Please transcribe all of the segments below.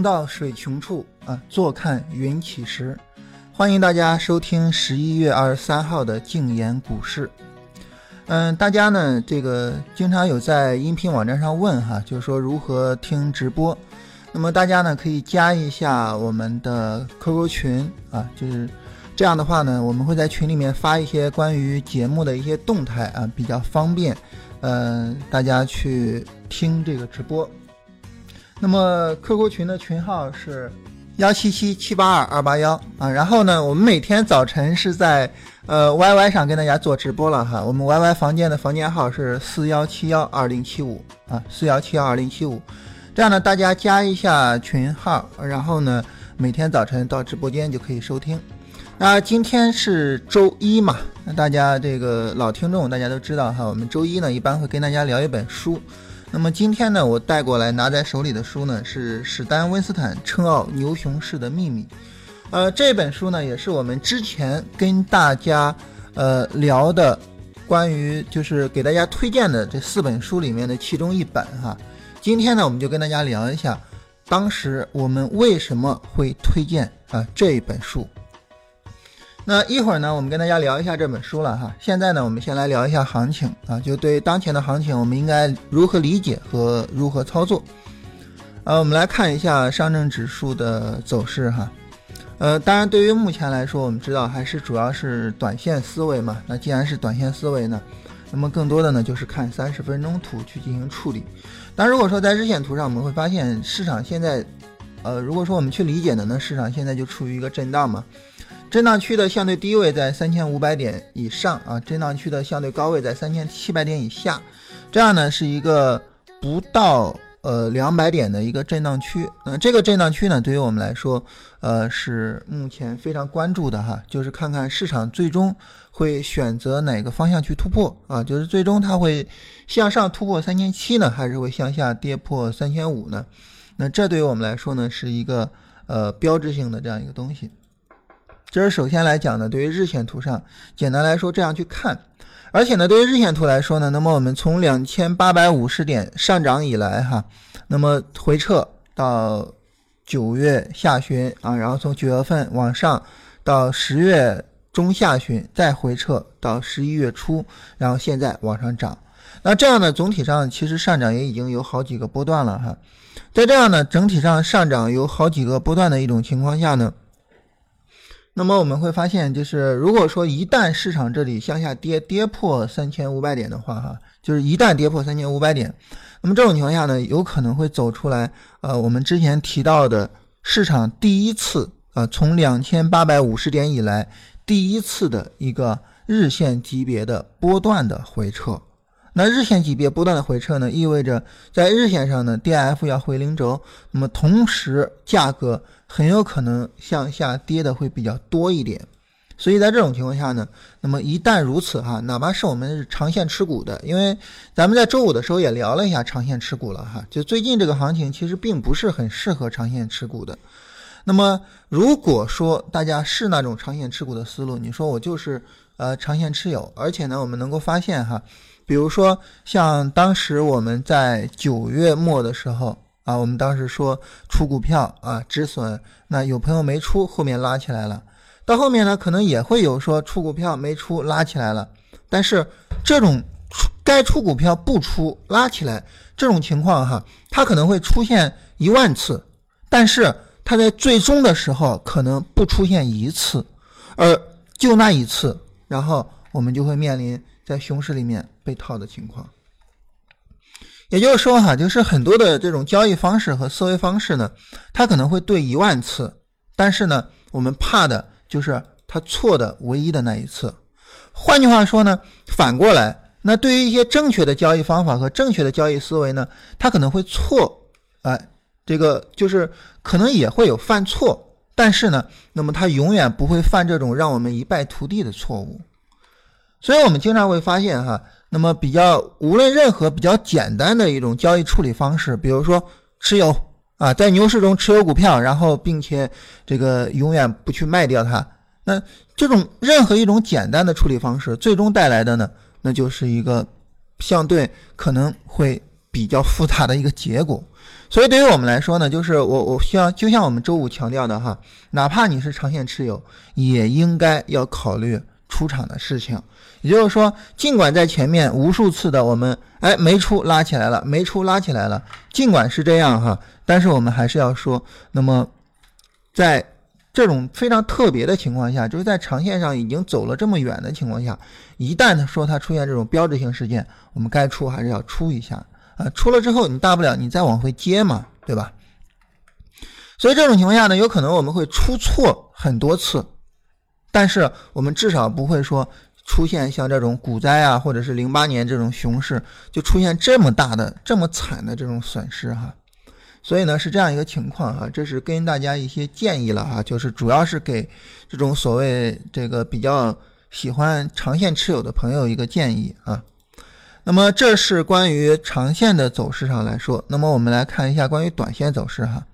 行到水穷处啊，坐看云起时。欢迎大家收听十一月二十三号的静言股市。嗯，大家呢，这个经常有在音频网站上问哈，就是说如何听直播。那么大家呢，可以加一下我们的 QQ 群啊，就是这样的话呢，我们会在群里面发一些关于节目的一些动态啊，比较方便，嗯，大家去听这个直播。那么 QQ 群的群号是幺七七七八二二八幺啊，然后呢，我们每天早晨是在呃 YY 上跟大家做直播了哈，我们 YY 房间的房间号是四幺七幺二零七五啊，四幺七幺二零七五，这样呢，大家加一下群号，然后呢，每天早晨到直播间就可以收听。那今天是周一嘛，那大家这个老听众大家都知道哈，我们周一呢一般会跟大家聊一本书。那么今天呢，我带过来拿在手里的书呢是史丹温斯坦称奥牛熊市的秘密，呃，这本书呢也是我们之前跟大家呃聊的关于就是给大家推荐的这四本书里面的其中一本哈。今天呢，我们就跟大家聊一下，当时我们为什么会推荐啊这一本书。那一会儿呢，我们跟大家聊一下这本书了哈。现在呢，我们先来聊一下行情啊，就对当前的行情，我们应该如何理解和如何操作？呃，我们来看一下上证指数的走势哈。呃，当然，对于目前来说，我们知道还是主要是短线思维嘛。那既然是短线思维呢，那么更多的呢就是看三十分钟图去进行处理。但如果说在日线图上，我们会发现市场现在，呃，如果说我们去理解的呢，市场现在就处于一个震荡嘛。震荡区的相对低位在三千五百点以上啊，震荡区的相对高位在三千七百点以下，这样呢是一个不到呃两百点的一个震荡区。那这个震荡区呢，对于我们来说，呃是目前非常关注的哈，就是看看市场最终会选择哪个方向去突破啊，就是最终它会向上突破三千七呢，还是会向下跌破三千五呢？那这对于我们来说呢，是一个呃标志性的这样一个东西。这是首先来讲呢，对于日线图上，简单来说这样去看，而且呢，对于日线图来说呢，那么我们从两千八百五十点上涨以来哈，那么回撤到九月下旬啊，然后从九月份往上到十月中下旬，再回撤到十一月初，然后现在往上涨，那这样呢，总体上其实上涨也已经有好几个波段了哈，在这样呢，整体上上涨有好几个波段的一种情况下呢。那么我们会发现，就是如果说一旦市场这里向下跌，跌破三千五百点的话，哈，就是一旦跌破三千五百点，那么这种情况下呢，有可能会走出来，呃，我们之前提到的市场第一次，啊，从两千八百五十点以来第一次的一个日线级别的波段的回撤。那日线级别波段的回撤呢，意味着在日线上呢，D F 要回零轴，那么同时价格很有可能向下跌的会比较多一点。所以在这种情况下呢，那么一旦如此哈，哪怕是我们是长线持股的，因为咱们在周五的时候也聊了一下长线持股了哈，就最近这个行情其实并不是很适合长线持股的。那么如果说大家是那种长线持股的思路，你说我就是呃长线持有，而且呢，我们能够发现哈。比如说，像当时我们在九月末的时候啊，我们当时说出股票啊止损，那有朋友没出，后面拉起来了。到后面呢，可能也会有说出股票没出，拉起来了。但是这种出该出股票不出，拉起来这种情况哈，它可能会出现一万次，但是它在最终的时候可能不出现一次，而就那一次，然后我们就会面临在熊市里面。被套的情况，也就是说哈，就是很多的这种交易方式和思维方式呢，它可能会对一万次，但是呢，我们怕的就是它错的唯一的那一次。换句话说呢，反过来，那对于一些正确的交易方法和正确的交易思维呢，它可能会错，哎，这个就是可能也会有犯错，但是呢，那么它永远不会犯这种让我们一败涂地的错误。所以我们经常会发现哈。那么比较，无论任何比较简单的一种交易处理方式，比如说持有啊，在牛市中持有股票，然后并且这个永远不去卖掉它，那这种任何一种简单的处理方式，最终带来的呢，那就是一个相对可能会比较复杂的一个结果。所以对于我们来说呢，就是我我希望就像我们周五强调的哈，哪怕你是长线持有，也应该要考虑出场的事情。也就是说，尽管在前面无数次的我们哎没出拉起来了，没出拉起来了，尽管是这样哈，但是我们还是要说，那么在这种非常特别的情况下，就是在长线上已经走了这么远的情况下，一旦说它出现这种标志性事件，我们该出还是要出一下啊。出了之后，你大不了你再往回接嘛，对吧？所以这种情况下呢，有可能我们会出错很多次，但是我们至少不会说出现像这种股灾啊，或者是零八年这种熊市就出现这么大的、这么惨的这种损失哈。所以呢是这样一个情况哈，这是跟大家一些建议了哈，就是主要是给这种所谓这个比较喜欢长线持有的朋友一个建议啊。那么这是关于长线的走势上来说，那么我们来看一下关于短线走势哈。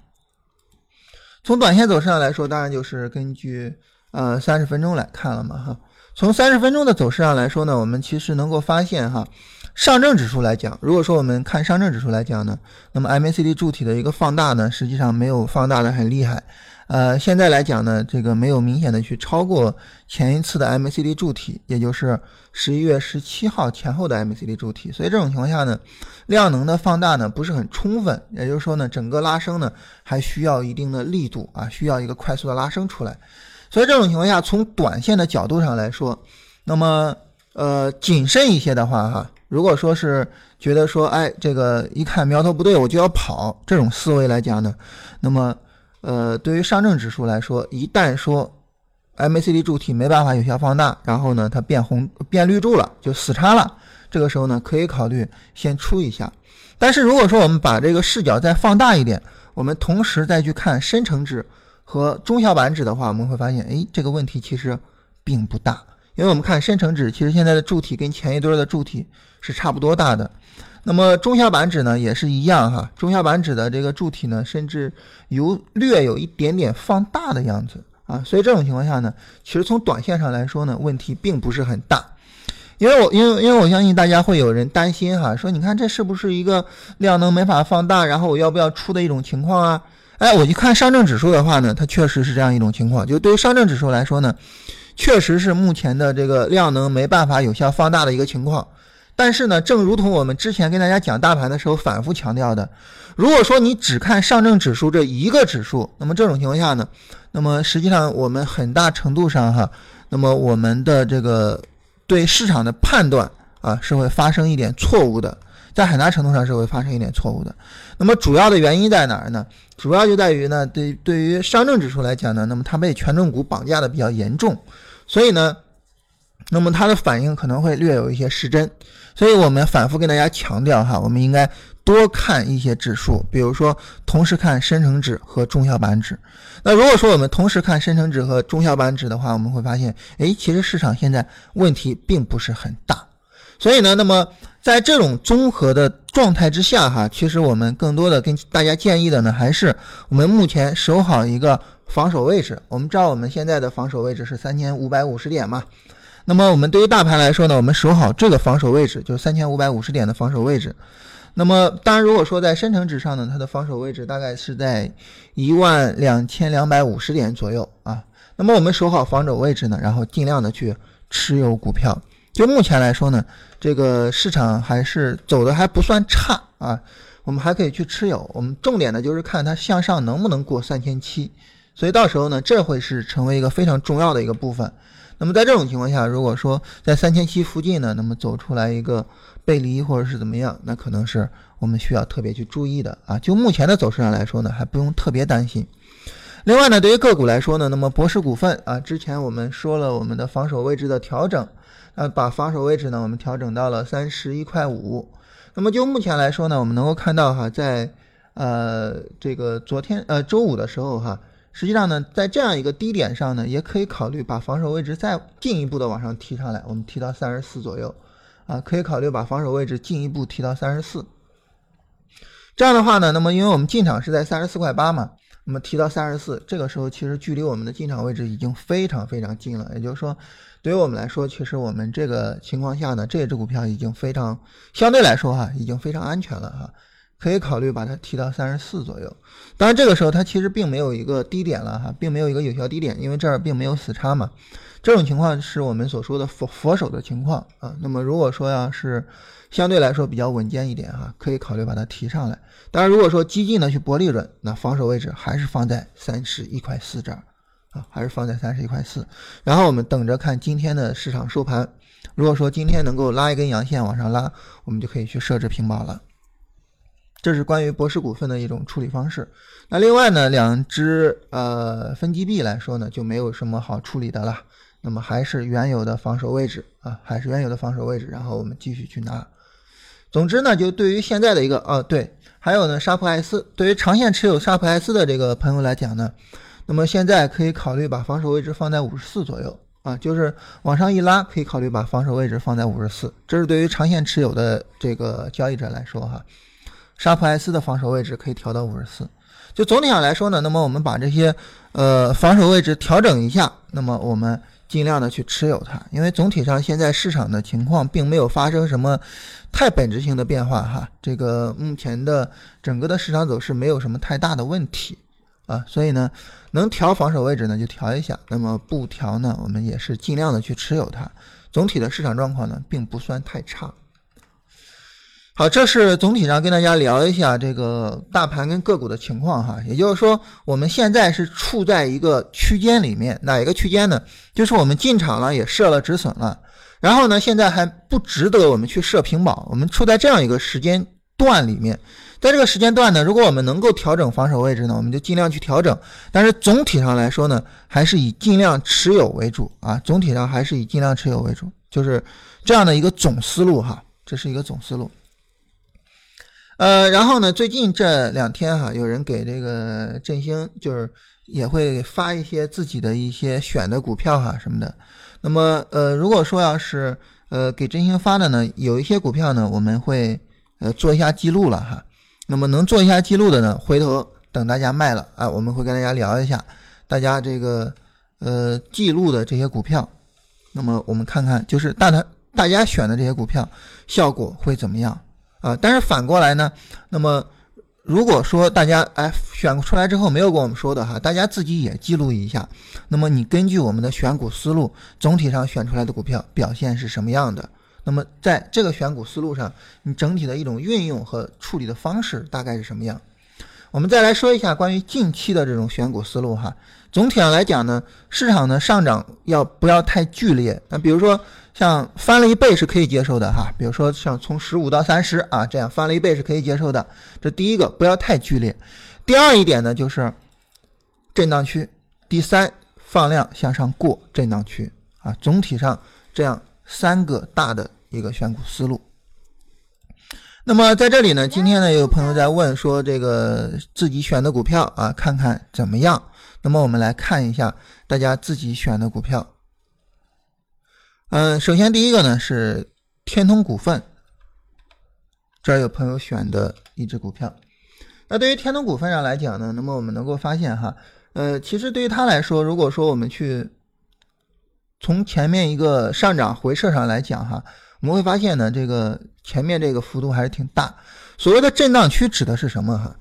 从短线走势上来说，当然就是根据呃三十分钟来看了嘛哈。从三十分钟的走势上来说呢，我们其实能够发现哈。上证指数来讲，如果说我们看上证指数来讲呢，那么 MACD 柱体的一个放大呢，实际上没有放大的很厉害。呃，现在来讲呢，这个没有明显的去超过前一次的 MACD 柱体，也就是十一月十七号前后的 MACD 柱体。所以这种情况下呢，量能的放大呢不是很充分，也就是说呢，整个拉升呢还需要一定的力度啊，需要一个快速的拉升出来。所以这种情况下，从短线的角度上来说，那么呃谨慎一些的话哈。如果说是觉得说，哎，这个一看苗头不对，我就要跑，这种思维来讲呢，那么，呃，对于上证指数来说，一旦说 MACD 柱体没办法有效放大，然后呢，它变红变绿柱了，就死叉了，这个时候呢，可以考虑先出一下。但是如果说我们把这个视角再放大一点，我们同时再去看深成指和中小板指的话，我们会发现，哎，这个问题其实并不大。因为我们看深成指，其实现在的柱体跟前一堆的柱体是差不多大的。那么中小板指呢，也是一样哈。中小板指的这个柱体呢，甚至有略有一点点放大的样子啊。所以这种情况下呢，其实从短线上来说呢，问题并不是很大。因为我因为因为我相信大家会有人担心哈，说你看这是不是一个量能没法放大，然后我要不要出的一种情况啊？哎，我一看上证指数的话呢，它确实是这样一种情况。就对于上证指数来说呢。确实是目前的这个量能没办法有效放大的一个情况，但是呢，正如同我们之前跟大家讲大盘的时候反复强调的，如果说你只看上证指数这一个指数，那么这种情况下呢，那么实际上我们很大程度上哈，那么我们的这个对市场的判断啊是会发生一点错误的，在很大程度上是会发生一点错误的。那么主要的原因在哪儿呢？主要就在于呢，对对于上证指数来讲呢，那么它被权重股绑架的比较严重。所以呢，那么它的反应可能会略有一些失真，所以我们反复跟大家强调哈，我们应该多看一些指数，比如说同时看深成指和中小板指。那如果说我们同时看深成指和中小板指的话，我们会发现，哎，其实市场现在问题并不是很大。所以呢，那么在这种综合的状态之下哈，其实我们更多的跟大家建议的呢，还是我们目前守好一个。防守位置，我们知道我们现在的防守位置是三千五百五十点嘛？那么我们对于大盘来说呢，我们守好这个防守位置，就是三千五百五十点的防守位置。那么当然，如果说在深成指上呢，它的防守位置大概是在一万两千两百五十点左右啊。那么我们守好防守位置呢，然后尽量的去持有股票。就目前来说呢，这个市场还是走的还不算差啊，我们还可以去持有。我们重点的就是看它向上能不能过三千七。所以到时候呢，这会是成为一个非常重要的一个部分。那么在这种情况下，如果说在三千七附近呢，那么走出来一个背离或者是怎么样，那可能是我们需要特别去注意的啊。就目前的走势上来说呢，还不用特别担心。另外呢，对于个股来说呢，那么博士股份啊，之前我们说了我们的防守位置的调整，啊，把防守位置呢我们调整到了三十一块五。那么就目前来说呢，我们能够看到哈，在呃这个昨天呃周五的时候哈。实际上呢，在这样一个低点上呢，也可以考虑把防守位置再进一步的往上提上来，我们提到三十四左右，啊，可以考虑把防守位置进一步提到三十四。这样的话呢，那么因为我们进场是在三十四块八嘛，那么提到三十四，这个时候其实距离我们的进场位置已经非常非常近了。也就是说，对于我们来说，其实我们这个情况下呢，这只股票已经非常相对来说哈，已经非常安全了哈，可以考虑把它提到三十四左右。当然，这个时候它其实并没有一个低点了哈，并没有一个有效低点，因为这儿并没有死叉嘛。这种情况是我们所说的佛佛手的情况啊。那么如果说要是相对来说比较稳健一点哈，可以考虑把它提上来。当然，如果说激进的去博利润，那防守位置还是放在三十一块四这儿啊，还是放在三十一块四。然后我们等着看今天的市场收盘。如果说今天能够拉一根阳线往上拉，我们就可以去设置平保了。这是关于博士股份的一种处理方式。那另外呢，两只呃分级币来说呢，就没有什么好处理的了。那么还是原有的防守位置啊，还是原有的防守位置，然后我们继续去拿。总之呢，就对于现在的一个哦，对，还有呢，沙普艾斯，对于长线持有沙普艾斯的这个朋友来讲呢，那么现在可以考虑把防守位置放在五十四左右啊，就是往上一拉，可以考虑把防守位置放在五十四。这是对于长线持有的这个交易者来说哈，沙普艾斯的防守位置可以调到五十四。就总体上来说呢，那么我们把这些呃防守位置调整一下，那么我们。尽量的去持有它，因为总体上现在市场的情况并没有发生什么太本质性的变化哈，这个目前的整个的市场走势没有什么太大的问题啊，所以呢，能调防守位置呢就调一下，那么不调呢，我们也是尽量的去持有它，总体的市场状况呢并不算太差。好，这是总体上跟大家聊一下这个大盘跟个股的情况哈。也就是说，我们现在是处在一个区间里面，哪一个区间呢？就是我们进场了，也设了止损了，然后呢，现在还不值得我们去设平保。我们处在这样一个时间段里面，在这个时间段呢，如果我们能够调整防守位置呢，我们就尽量去调整。但是总体上来说呢，还是以尽量持有为主啊。总体上还是以尽量持有为主，就是这样的一个总思路哈。这是一个总思路。呃，然后呢，最近这两天哈，有人给这个振兴，就是也会发一些自己的一些选的股票哈什么的。那么，呃，如果说要是呃给振兴发的呢，有一些股票呢，我们会呃做一下记录了哈。那么能做一下记录的呢，回头等大家卖了啊，我们会跟大家聊一下大家这个呃记录的这些股票。那么我们看看，就是大家大家选的这些股票效果会怎么样？啊，但是反过来呢，那么如果说大家哎选出来之后没有跟我们说的哈，大家自己也记录一下。那么你根据我们的选股思路，总体上选出来的股票表现是什么样的？那么在这个选股思路上，你整体的一种运用和处理的方式大概是什么样？我们再来说一下关于近期的这种选股思路哈。总体上来讲呢，市场的上涨要不要太剧烈？那比如说。像翻了一倍是可以接受的哈，比如说像从十五到三十啊，这样翻了一倍是可以接受的。这第一个不要太剧烈。第二一点呢，就是震荡区。第三，放量向上过震荡区啊。总体上这样三个大的一个选股思路。那么在这里呢，今天呢有朋友在问说这个自己选的股票啊，看看怎么样？那么我们来看一下大家自己选的股票。嗯，首先第一个呢是天通股份，这儿有朋友选的一只股票。那对于天通股份上来讲呢，那么我们能够发现哈，呃，其实对于它来说，如果说我们去从前面一个上涨回撤上来讲哈，我们会发现呢，这个前面这个幅度还是挺大。所谓的震荡区指的是什么哈？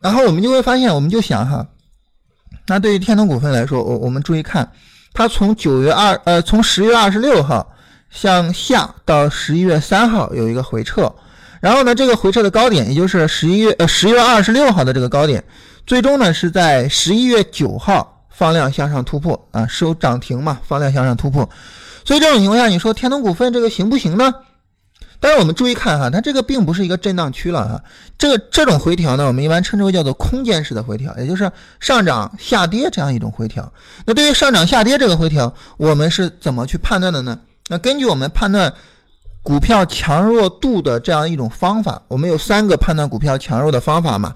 然后我们就会发现，我们就想哈，那对于天通股份来说，我我们注意看。它从九月二呃，从十月二十六号向下到十一月三号有一个回撤，然后呢，这个回撤的高点也就是十一月呃十月二十六号的这个高点，最终呢是在十一月九号放量向上突破啊，收涨停嘛，放量向上突破，所以这种情况下，你说天通股份这个行不行呢？但是我们注意看哈，它这个并不是一个震荡区了哈，这个这种回调呢，我们一般称之为叫做空间式的回调，也就是上涨下跌这样一种回调。那对于上涨下跌这个回调，我们是怎么去判断的呢？那根据我们判断股票强弱度的这样一种方法，我们有三个判断股票强弱的方法嘛。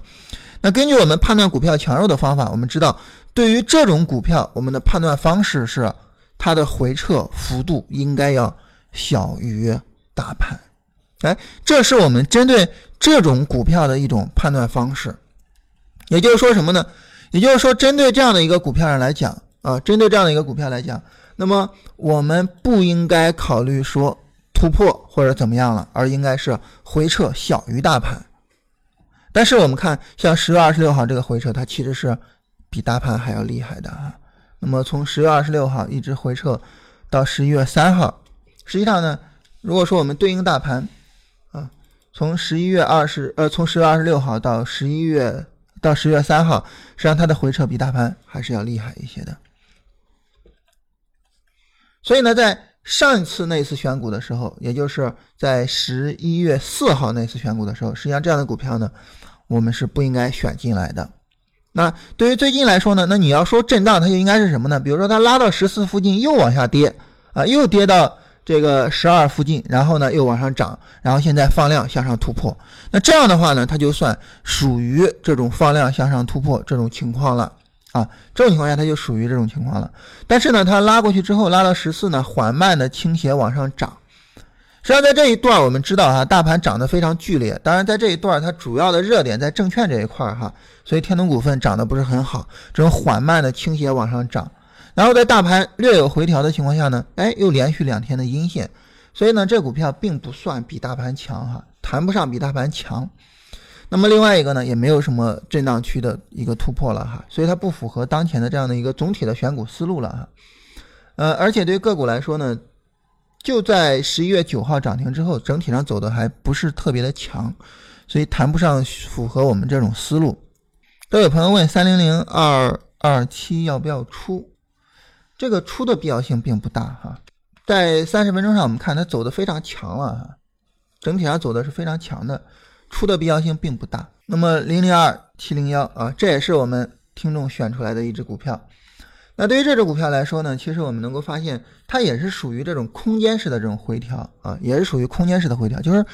那根据我们判断股票强弱的方法，我们知道对于这种股票，我们的判断方式是它的回撤幅度应该要小于大盘。哎，这是我们针对这种股票的一种判断方式。也就是说什么呢？也就是说，针对这样的一个股票上来讲啊，针对这样的一个股票来讲，那么我们不应该考虑说突破或者怎么样了，而应该是回撤小于大盘。但是我们看，像十月二十六号这个回撤，它其实是比大盘还要厉害的啊。那么从十月二十六号一直回撤到十一月三号，实际上呢，如果说我们对应大盘，从十一月二十呃，从十月二十六号到十一月到十月三号，实际上它的回撤比大盘还是要厉害一些的。所以呢，在上一次那次选股的时候，也就是在十一月四号那次选股的时候，实际上这样的股票呢。我们是不应该选进来的。那对于最近来说呢？那你要说震荡，它就应该是什么呢？比如说它拉到十四附近又往下跌啊，又跌到这个十二附近，然后呢又往上涨，然后现在放量向上突破。那这样的话呢，它就算属于这种放量向上突破这种情况了啊。这种情况下它就属于这种情况了。但是呢，它拉过去之后拉到十四呢，缓慢的倾斜往上涨。实际上，在这一段我们知道哈，大盘涨得非常剧烈。当然，在这一段它主要的热点在证券这一块哈，所以天通股份涨得不是很好，这种缓慢的倾斜往上涨。然后在大盘略有回调的情况下呢，哎，又连续两天的阴线，所以呢，这股票并不算比大盘强哈，谈不上比大盘强。那么另外一个呢，也没有什么震荡区的一个突破了哈，所以它不符合当前的这样的一个总体的选股思路了哈。呃，而且对个股来说呢。就在十一月九号涨停之后，整体上走的还不是特别的强，所以谈不上符合我们这种思路。都有朋友问三零零二二七要不要出，这个出的必要性并不大哈。在三十分钟上，我们看它走的非常强了哈，整体上走的是非常强的，出的必要性并不大。那么零零二七零幺啊，这也是我们听众选出来的一只股票。那对于这只股票来说呢，其实我们能够发现，它也是属于这种空间式的这种回调啊，也是属于空间式的回调，就是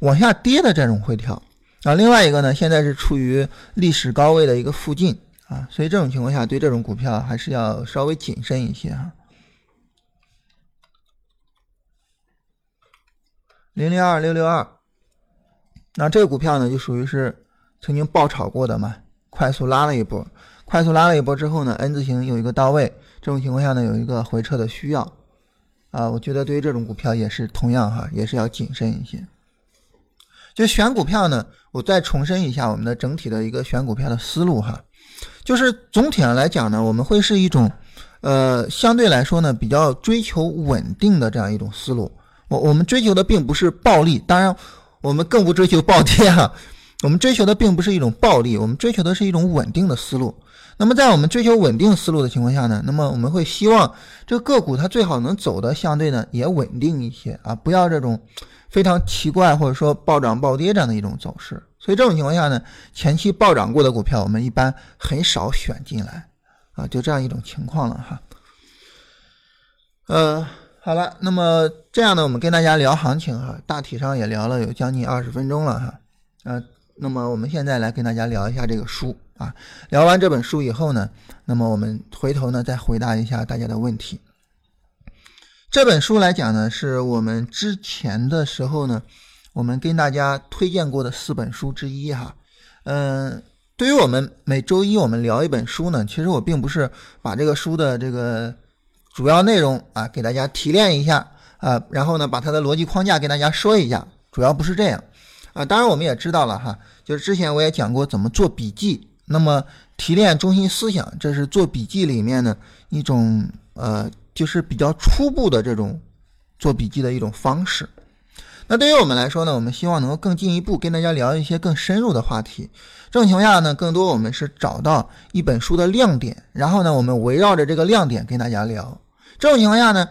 往下跌的这种回调啊。另外一个呢，现在是处于历史高位的一个附近啊，所以这种情况下，对这种股票还是要稍微谨慎一些哈。零零二六六二，那这个股票呢，就属于是曾经爆炒过的嘛，快速拉了一波。快速拉了一波之后呢，N 字形有一个到位，这种情况下呢，有一个回撤的需要，啊，我觉得对于这种股票也是同样哈，也是要谨慎一些。就选股票呢，我再重申一下我们的整体的一个选股票的思路哈，就是总体上来讲呢，我们会是一种，呃，相对来说呢，比较追求稳定的这样一种思路。我我们追求的并不是暴利，当然我们更不追求暴跌哈，我们追求的并不是一种暴利，我们追求的是一种稳定的思路。那么在我们追求稳定思路的情况下呢，那么我们会希望这个个股它最好能走的相对呢也稳定一些啊，不要这种非常奇怪或者说暴涨暴跌这样的一种走势。所以这种情况下呢，前期暴涨过的股票我们一般很少选进来啊，就这样一种情况了哈。呃，好了，那么这样呢，我们跟大家聊行情哈，大体上也聊了有将近二十分钟了哈。呃，那么我们现在来跟大家聊一下这个书。啊，聊完这本书以后呢，那么我们回头呢再回答一下大家的问题。这本书来讲呢，是我们之前的时候呢，我们跟大家推荐过的四本书之一哈。嗯，对于我们每周一我们聊一本书呢，其实我并不是把这个书的这个主要内容啊给大家提炼一下啊，然后呢把它的逻辑框架给大家说一下，主要不是这样啊。当然我们也知道了哈，就是之前我也讲过怎么做笔记。那么提炼中心思想，这是做笔记里面的一种呃，就是比较初步的这种做笔记的一种方式。那对于我们来说呢，我们希望能够更进一步跟大家聊一些更深入的话题。这种情况下呢，更多我们是找到一本书的亮点，然后呢，我们围绕着这个亮点跟大家聊。这种情况下呢，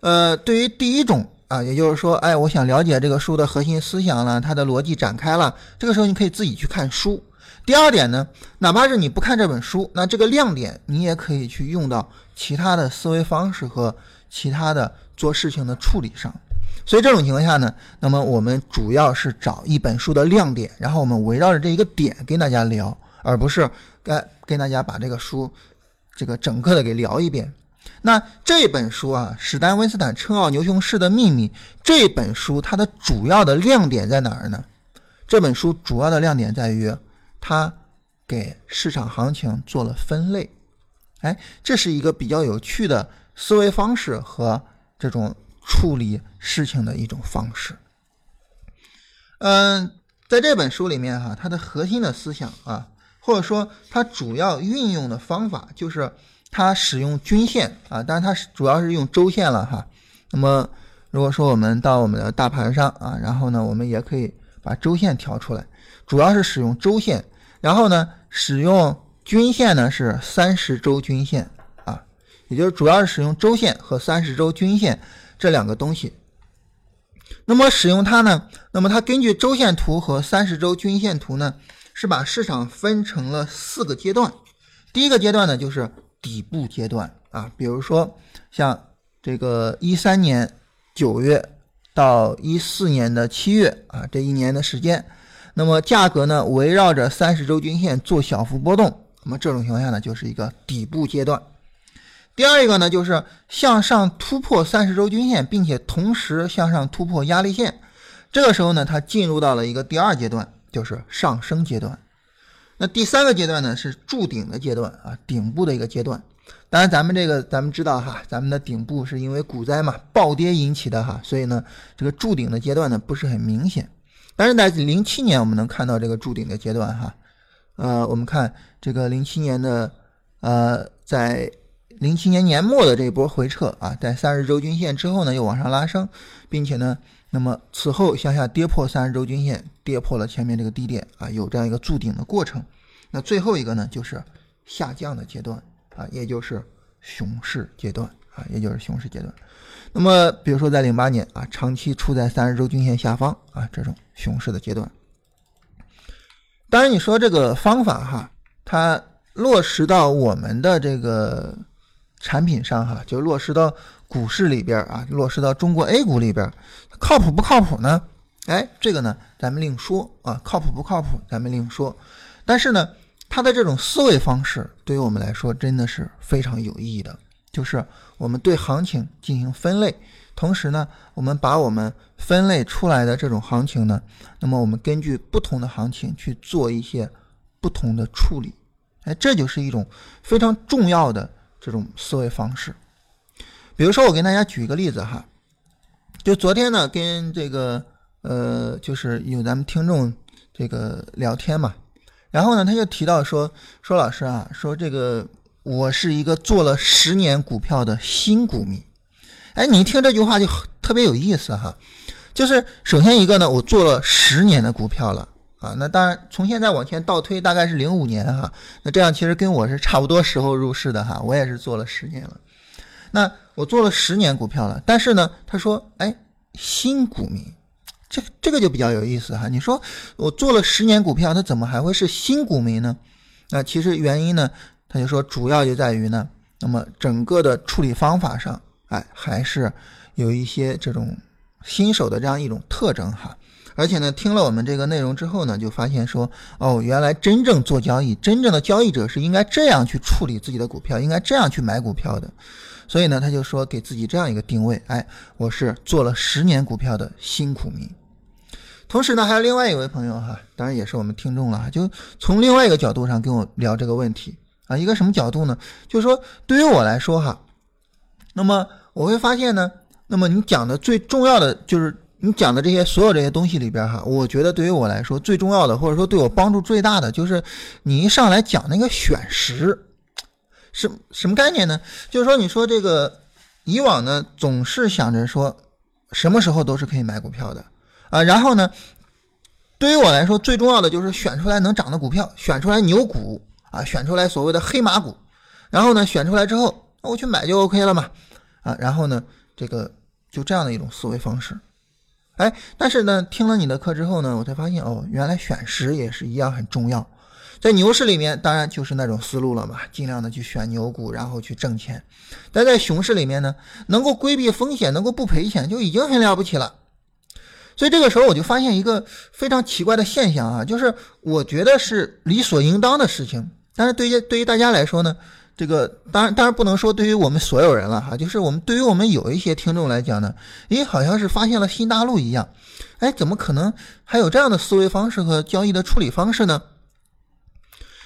呃，对于第一种啊，也就是说，哎，我想了解这个书的核心思想了，它的逻辑展开了，这个时候你可以自己去看书。第二点呢，哪怕是你不看这本书，那这个亮点你也可以去用到其他的思维方式和其他的做事情的处理上。所以这种情况下呢，那么我们主要是找一本书的亮点，然后我们围绕着这一个点跟大家聊，而不是该跟大家把这个书这个整个的给聊一遍。那这本书啊，史丹温斯坦称奥牛熊市的秘密这本书它的主要的亮点在哪儿呢？这本书主要的亮点在于。它给市场行情做了分类。哎，这是一个比较有趣的思维方式和这种处理事情的一种方式。嗯，在这本书里面哈，它的核心的思想啊，或者说它主要运用的方法，就是它使用均线啊，当然它主要是用周线了哈。那么如果说我们到我们的大盘上啊，然后呢，我们也可以把周线调出来，主要是使用周线，然后呢，使用。均线呢是三十周均线啊，也就是主要是使用周线和三十周均线这两个东西。那么使用它呢，那么它根据周线图和三十周均线图呢，是把市场分成了四个阶段。第一个阶段呢就是底部阶段啊，比如说像这个一三年九月到一四年的七月啊，这一年的时间，那么价格呢围绕着三十周均线做小幅波动。那么这种情况下呢，就是一个底部阶段。第二一个呢，就是向上突破三十周均线，并且同时向上突破压力线。这个时候呢，它进入到了一个第二阶段，就是上升阶段。那第三个阶段呢，是筑顶的阶段啊，顶部的一个阶段。当然，咱们这个咱们知道哈，咱们的顶部是因为股灾嘛，暴跌引起的哈，所以呢，这个筑顶的阶段呢不是很明显。但是在零七年，我们能看到这个筑顶的阶段哈。呃，我们看这个零七年的，呃，在零七年年末的这一波回撤啊，在三十周均线之后呢，又往上拉升，并且呢，那么此后向下跌破三十周均线，跌破了前面这个低点啊，有这样一个筑顶的过程。那最后一个呢，就是下降的阶段啊，也就是熊市阶段啊，也就是熊市阶段。那么，比如说在零八年啊，长期处在三十周均线下方啊，这种熊市的阶段。当然，你说这个方法哈，它落实到我们的这个产品上哈，就落实到股市里边啊，落实到中国 A 股里边，靠谱不靠谱呢？哎，这个呢，咱们另说啊，靠谱不靠谱，咱们另说。但是呢，他的这种思维方式对于我们来说真的是非常有意义的，就是我们对行情进行分类。同时呢，我们把我们分类出来的这种行情呢，那么我们根据不同的行情去做一些不同的处理，哎，这就是一种非常重要的这种思维方式。比如说，我给大家举一个例子哈，就昨天呢，跟这个呃，就是有咱们听众这个聊天嘛，然后呢，他就提到说，说老师啊，说这个我是一个做了十年股票的新股民。哎，你一听这句话就特别有意思哈，就是首先一个呢，我做了十年的股票了啊，那当然从现在往前倒推大概是零五年哈，那这样其实跟我是差不多时候入市的哈，我也是做了十年了，那我做了十年股票了，但是呢，他说，哎，新股民，这这个就比较有意思哈，你说我做了十年股票，他怎么还会是新股民呢？那其实原因呢，他就说主要就在于呢，那么整个的处理方法上。哎，还是有一些这种新手的这样一种特征哈，而且呢，听了我们这个内容之后呢，就发现说，哦，原来真正做交易，真正的交易者是应该这样去处理自己的股票，应该这样去买股票的。所以呢，他就说给自己这样一个定位，哎，我是做了十年股票的新股民。同时呢，还有另外一位朋友哈，当然也是我们听众了，就从另外一个角度上跟我聊这个问题啊，一个什么角度呢？就是说，对于我来说哈，那么。我会发现呢，那么你讲的最重要的就是你讲的这些所有这些东西里边哈，我觉得对于我来说最重要的，或者说对我帮助最大的，就是你一上来讲那个选时，什什么概念呢？就是说你说这个以往呢总是想着说什么时候都是可以买股票的啊，然后呢，对于我来说最重要的就是选出来能涨的股票，选出来牛股啊，选出来所谓的黑马股，然后呢选出来之后，那我去买就 OK 了嘛。啊，然后呢，这个就这样的一种思维方式，哎，但是呢，听了你的课之后呢，我才发现哦，原来选时也是一样很重要。在牛市里面，当然就是那种思路了嘛，尽量的去选牛股，然后去挣钱。但在熊市里面呢，能够规避风险，能够不赔钱，就已经很了不起了。所以这个时候我就发现一个非常奇怪的现象啊，就是我觉得是理所应当的事情，但是对于对于大家来说呢？这个当然当然不能说对于我们所有人了哈，就是我们对于我们有一些听众来讲呢，诶，好像是发现了新大陆一样，哎，怎么可能还有这样的思维方式和交易的处理方式呢？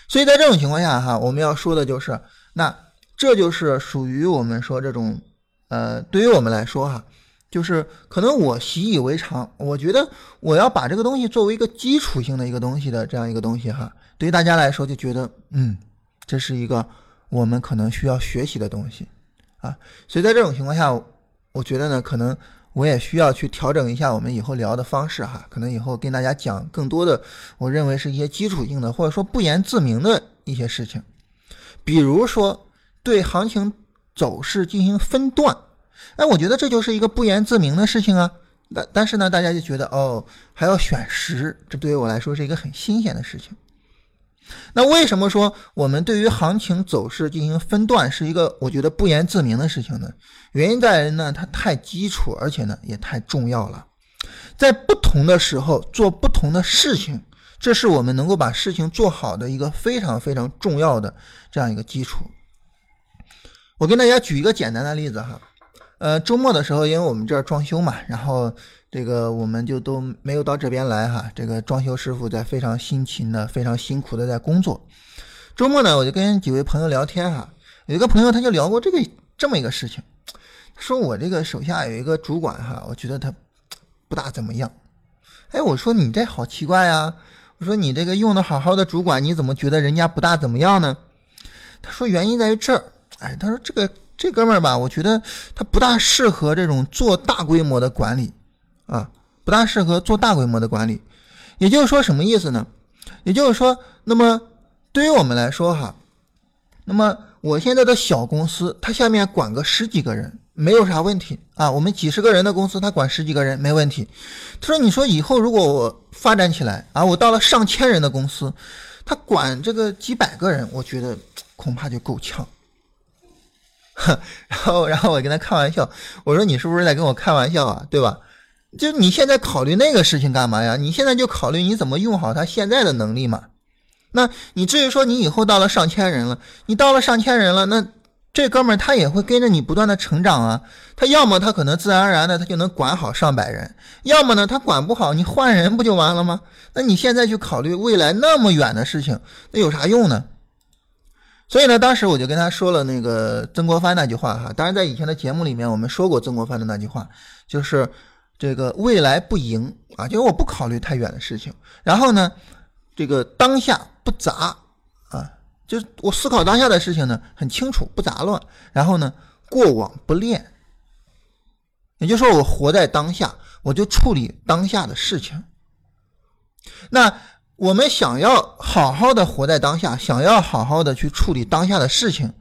所以在这种情况下哈，我们要说的就是，那这就是属于我们说这种，呃，对于我们来说哈，就是可能我习以为常，我觉得我要把这个东西作为一个基础性的一个东西的这样一个东西哈，对于大家来说就觉得，嗯，这是一个我们可能需要学习的东西啊。所以在这种情况下，我觉得呢，可能。我也需要去调整一下我们以后聊的方式哈，可能以后跟大家讲更多的，我认为是一些基础性的或者说不言自明的一些事情，比如说对行情走势进行分段，哎，我觉得这就是一个不言自明的事情啊。但但是呢，大家就觉得哦，还要选时，这对于我来说是一个很新鲜的事情。那为什么说我们对于行情走势进行分段是一个我觉得不言自明的事情呢？原因在于呢，它太基础，而且呢也太重要了。在不同的时候做不同的事情，这是我们能够把事情做好的一个非常非常重要的这样一个基础。我跟大家举一个简单的例子哈，呃，周末的时候，因为我们这儿装修嘛，然后。这个我们就都没有到这边来哈。这个装修师傅在非常辛勤的、非常辛苦的在工作。周末呢，我就跟几位朋友聊天哈。有一个朋友他就聊过这个这么一个事情，说我这个手下有一个主管哈，我觉得他不大怎么样。哎，我说你这好奇怪呀。我说你这个用的好好的主管，你怎么觉得人家不大怎么样呢？他说原因在于这儿。哎，他说这个这哥们儿吧，我觉得他不大适合这种做大规模的管理。啊，不大适合做大规模的管理，也就是说什么意思呢？也就是说，那么对于我们来说哈，那么我现在的小公司，他下面管个十几个人没有啥问题啊。我们几十个人的公司，他管十几个人没问题。他说：“你说以后如果我发展起来啊，我到了上千人的公司，他管这个几百个人，我觉得恐怕就够呛。” 然后，然后我跟他开玩笑，我说：“你是不是在跟我开玩笑啊？对吧？”就你现在考虑那个事情干嘛呀？你现在就考虑你怎么用好他现在的能力嘛。那你至于说你以后到了上千人了，你到了上千人了，那这哥们儿他也会跟着你不断的成长啊。他要么他可能自然而然的他就能管好上百人，要么呢他管不好，你换人不就完了吗？那你现在去考虑未来那么远的事情，那有啥用呢？所以呢，当时我就跟他说了那个曾国藩那句话哈。当然在以前的节目里面我们说过曾国藩的那句话，就是。这个未来不迎啊，就是我不考虑太远的事情。然后呢，这个当下不杂啊，就是我思考当下的事情呢很清楚，不杂乱。然后呢，过往不恋，也就是说我活在当下，我就处理当下的事情。那我们想要好好的活在当下，想要好好的去处理当下的事情，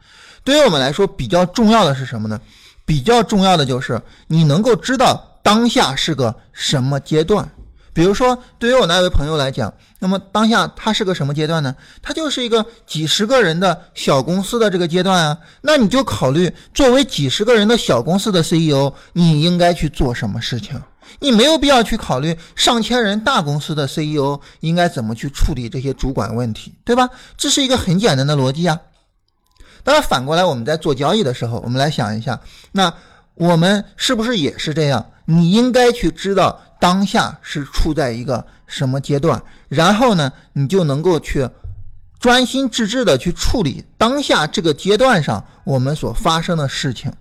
对于我们来说比较重要的是什么呢？比较重要的就是你能够知道。当下是个什么阶段？比如说，对于我那位朋友来讲，那么当下他是个什么阶段呢？他就是一个几十个人的小公司的这个阶段啊。那你就考虑，作为几十个人的小公司的 CEO，你应该去做什么事情？你没有必要去考虑上千人大公司的 CEO 应该怎么去处理这些主管问题，对吧？这是一个很简单的逻辑啊。当然，反过来我们在做交易的时候，我们来想一下，那我们是不是也是这样？你应该去知道当下是处在一个什么阶段，然后呢，你就能够去专心致志的去处理当下这个阶段上我们所发生的事情。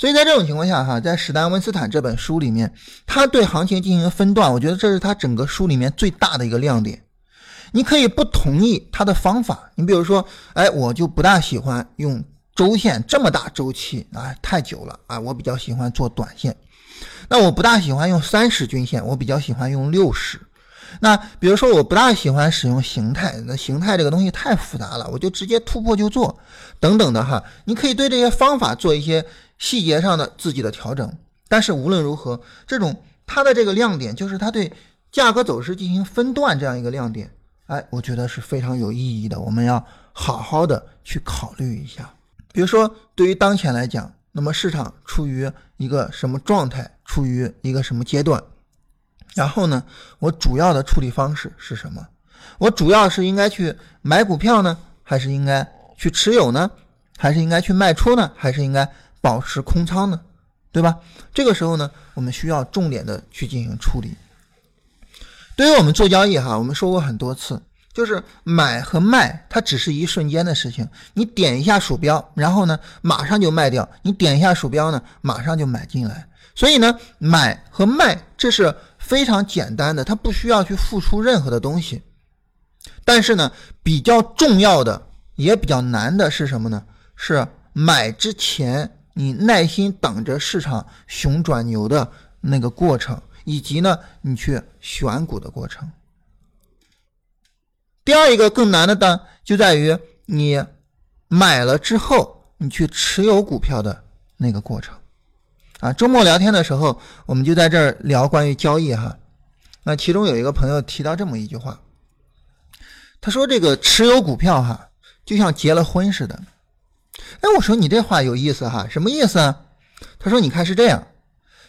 所以在这种情况下，哈，在史丹温斯坦这本书里面，他对行情进行分段，我觉得这是他整个书里面最大的一个亮点。你可以不同意他的方法，你比如说，哎，我就不大喜欢用。周线这么大周期啊，太久了啊！我比较喜欢做短线，那我不大喜欢用三十均线，我比较喜欢用六十。那比如说我不大喜欢使用形态，那形态这个东西太复杂了，我就直接突破就做，等等的哈。你可以对这些方法做一些细节上的自己的调整。但是无论如何，这种它的这个亮点就是它对价格走势进行分段这样一个亮点，哎，我觉得是非常有意义的。我们要好好的去考虑一下。比如说，对于当前来讲，那么市场处于一个什么状态，处于一个什么阶段？然后呢，我主要的处理方式是什么？我主要是应该去买股票呢，还是应该去持有呢？还是应该去卖出呢？还是应该保持空仓呢？对吧？这个时候呢，我们需要重点的去进行处理。对于我们做交易哈，我们说过很多次，就是买和卖，它只是一瞬间的事情。你点一下鼠标，然后呢，马上就卖掉；你点一下鼠标呢，马上就买进来。所以呢，买和卖这是非常简单的，它不需要去付出任何的东西。但是呢，比较重要的也比较难的是什么呢？是买之前你耐心等着市场熊转牛的那个过程，以及呢，你去选股的过程。第二一个更难的呢，就在于你买了之后，你去持有股票的那个过程。啊，周末聊天的时候，我们就在这儿聊关于交易哈。那其中有一个朋友提到这么一句话，他说：“这个持有股票哈，就像结了婚似的。”哎，我说你这话有意思哈，什么意思啊？他说：“你看是这样，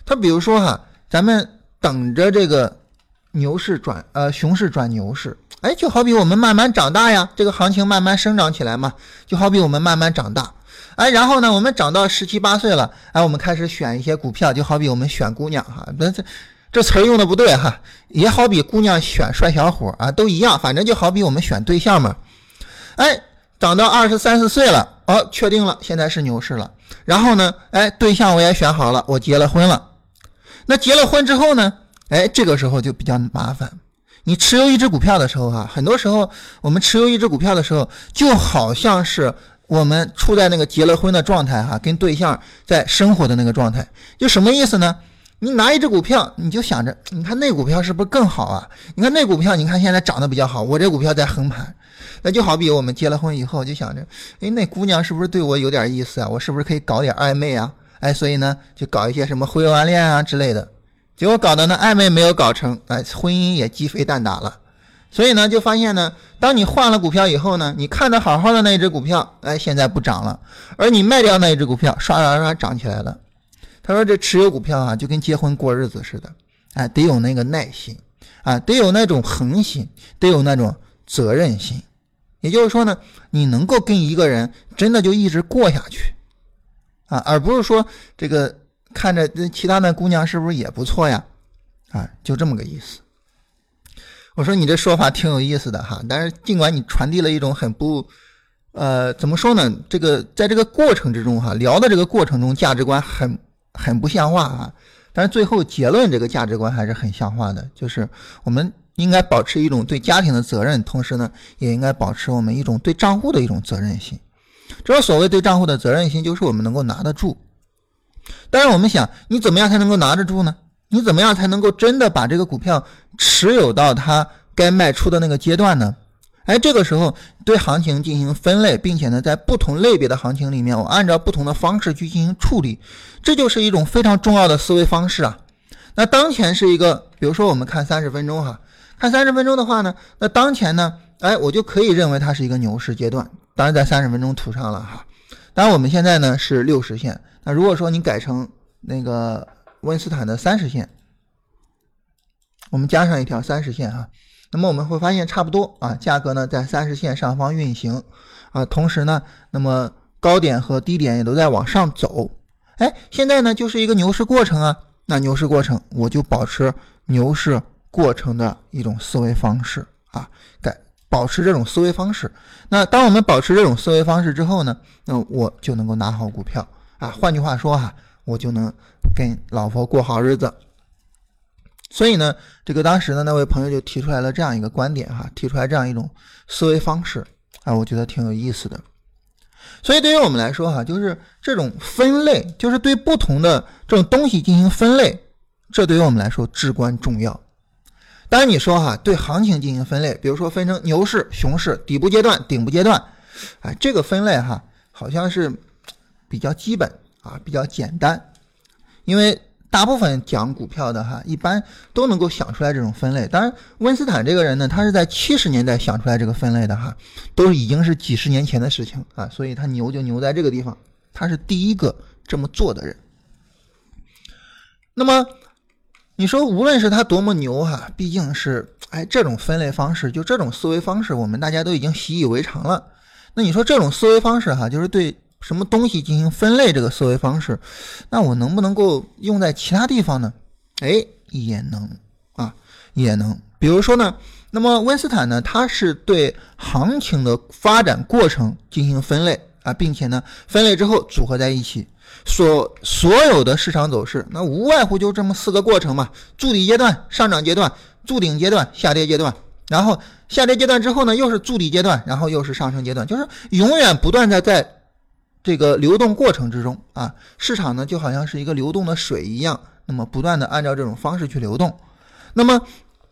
他比如说哈，咱们等着这个牛市转呃熊市转牛市。”哎，就好比我们慢慢长大呀，这个行情慢慢生长起来嘛。就好比我们慢慢长大，哎，然后呢，我们长到十七八岁了，哎，我们开始选一些股票，就好比我们选姑娘哈，那这这词儿用的不对哈，也好比姑娘选帅小伙啊，都一样，反正就好比我们选对象嘛。哎，长到二十三四岁了，哦，确定了，现在是牛市了。然后呢，哎，对象我也选好了，我结了婚了。那结了婚之后呢，哎，这个时候就比较麻烦。你持有一只股票的时候，哈，很多时候我们持有一只股票的时候，就好像是我们处在那个结了婚的状态，哈，跟对象在生活的那个状态，就什么意思呢？你拿一只股票，你就想着，你看那股票是不是更好啊？你看那股票，你看现在涨得比较好，我这股票在横盘，那就好比我们结了婚以后，就想着，哎，那姑娘是不是对我有点意思啊？我是不是可以搞点暧昧啊？哎，所以呢，就搞一些什么婚外恋啊之类的。结果搞的呢，暧昧没有搞成，哎，婚姻也鸡飞蛋打了。所以呢，就发现呢，当你换了股票以后呢，你看的好好的那只股票，哎，现在不涨了；而你卖掉那一只股票，刷刷刷涨起来了。他说这持有股票啊，就跟结婚过日子似的，哎，得有那个耐心啊，得有那种恒心，得有那种责任心。也就是说呢，你能够跟一个人真的就一直过下去啊，而不是说这个。看着其他的姑娘是不是也不错呀？啊，就这么个意思。我说你这说法挺有意思的哈，但是尽管你传递了一种很不，呃，怎么说呢？这个在这个过程之中哈，聊的这个过程中价值观很很不像话啊。但是最后结论这个价值观还是很像话的，就是我们应该保持一种对家庭的责任，同时呢，也应该保持我们一种对账户的一种责任心。这个所谓对账户的责任心，就是我们能够拿得住。但是我们想，你怎么样才能够拿得住呢？你怎么样才能够真的把这个股票持有到它该卖出的那个阶段呢？哎，这个时候对行情进行分类，并且呢，在不同类别的行情里面，我按照不同的方式去进行处理，这就是一种非常重要的思维方式啊。那当前是一个，比如说我们看三十分钟哈，看三十分钟的话呢，那当前呢，哎，我就可以认为它是一个牛市阶段。当然在三十分钟图上了哈。当然我们现在呢是六十线。那如果说你改成那个温斯坦的三十线，我们加上一条三十线哈，那么我们会发现差不多啊，价格呢在三十线上方运行啊，同时呢，那么高点和低点也都在往上走，哎，现在呢就是一个牛市过程啊，那牛市过程我就保持牛市过程的一种思维方式啊，改保持这种思维方式。那当我们保持这种思维方式之后呢，那我就能够拿好股票。啊，换句话说哈，我就能跟老婆过好日子。所以呢，这个当时呢那位朋友就提出来了这样一个观点哈，提出来这样一种思维方式啊，我觉得挺有意思的。所以对于我们来说哈，就是这种分类，就是对不同的这种东西进行分类，这对于我们来说至关重要。当然你说哈，对行情进行分类，比如说分成牛市、熊市、底部阶段、顶部阶段，哎，这个分类哈，好像是。比较基本啊，比较简单，因为大部分讲股票的哈，一般都能够想出来这种分类。当然，温斯坦这个人呢，他是在七十年代想出来这个分类的哈，都已经是几十年前的事情啊，所以他牛就牛在这个地方，他是第一个这么做的人。那么你说，无论是他多么牛哈，毕竟是哎这种分类方式，就这种思维方式，我们大家都已经习以为常了。那你说这种思维方式哈，就是对。什么东西进行分类这个思维方式，那我能不能够用在其他地方呢？哎，也能啊，也能。比如说呢，那么温斯坦呢，他是对行情的发展过程进行分类啊，并且呢，分类之后组合在一起，所所有的市场走势，那无外乎就这么四个过程嘛：筑底阶段、上涨阶段、筑顶阶段、下跌阶段。然后下跌阶段之后呢，又是筑底阶段，然后又是上升阶段，就是永远不断的在这个流动过程之中啊。市场呢，就好像是一个流动的水一样，那么不断的按照这种方式去流动。那么。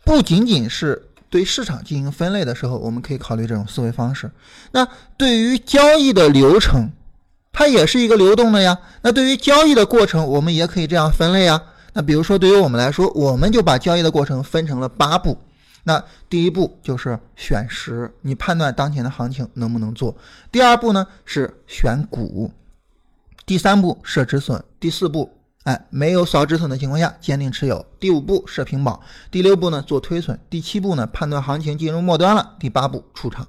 不仅仅是对市场进行分类的时候，我们可以考虑这种思维方式。那对于交易的流程，它也是一个流动的呀。那对于交易的过程，我们也可以这样分类啊。那比如说，对于我们来说，我们就把交易的过程分成了八步。那第一步就是选时，你判断当前的行情能不能做。第二步呢是选股。第三步设止损。第四步。哎，没有扫止损的情况下，坚定持有。第五步设平保，第六步呢做推损，第七步呢判断行情进入末端了，第八步出场。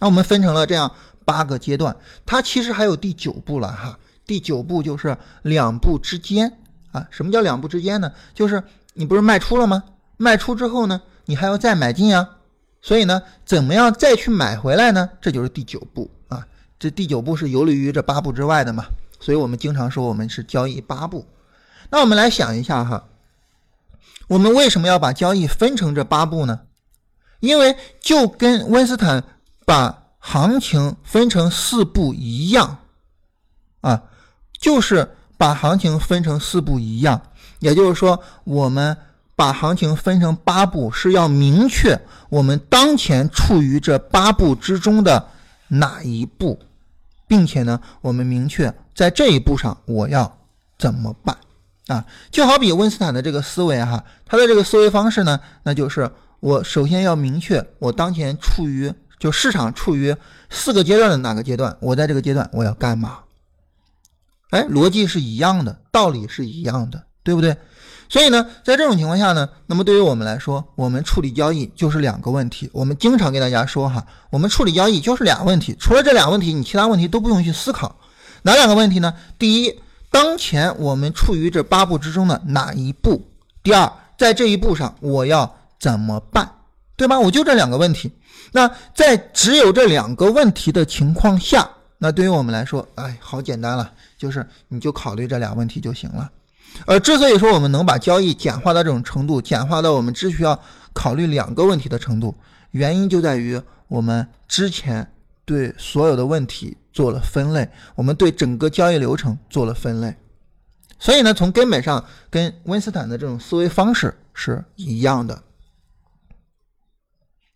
那我们分成了这样八个阶段，它其实还有第九步了哈。第九步就是两步之间啊。什么叫两步之间呢？就是你不是卖出了吗？卖出之后呢，你还要再买进啊。所以呢，怎么样再去买回来呢？这就是第九步啊。这第九步是游离于这八步之外的嘛。所以我们经常说我们是交易八步。那我们来想一下哈，我们为什么要把交易分成这八步呢？因为就跟温斯坦把行情分成四步一样，啊，就是把行情分成四步一样。也就是说，我们把行情分成八步，是要明确我们当前处于这八步之中的哪一步，并且呢，我们明确在这一步上我要怎么办。啊，就好比温斯坦的这个思维哈，他的这个思维方式呢，那就是我首先要明确我当前处于就市场处于四个阶段的哪个阶段，我在这个阶段我要干嘛？哎，逻辑是一样的，道理是一样的，对不对？所以呢，在这种情况下呢，那么对于我们来说，我们处理交易就是两个问题。我们经常给大家说哈，我们处理交易就是俩问题，除了这俩问题，你其他问题都不用去思考。哪两个问题呢？第一。当前我们处于这八步之中的哪一步？第二，在这一步上我要怎么办？对吧？我就这两个问题。那在只有这两个问题的情况下，那对于我们来说，哎，好简单了，就是你就考虑这俩问题就行了。而之所以说我们能把交易简化到这种程度，简化到我们只需要考虑两个问题的程度，原因就在于我们之前对所有的问题。做了分类，我们对整个交易流程做了分类，所以呢，从根本上跟温斯坦的这种思维方式是一样的。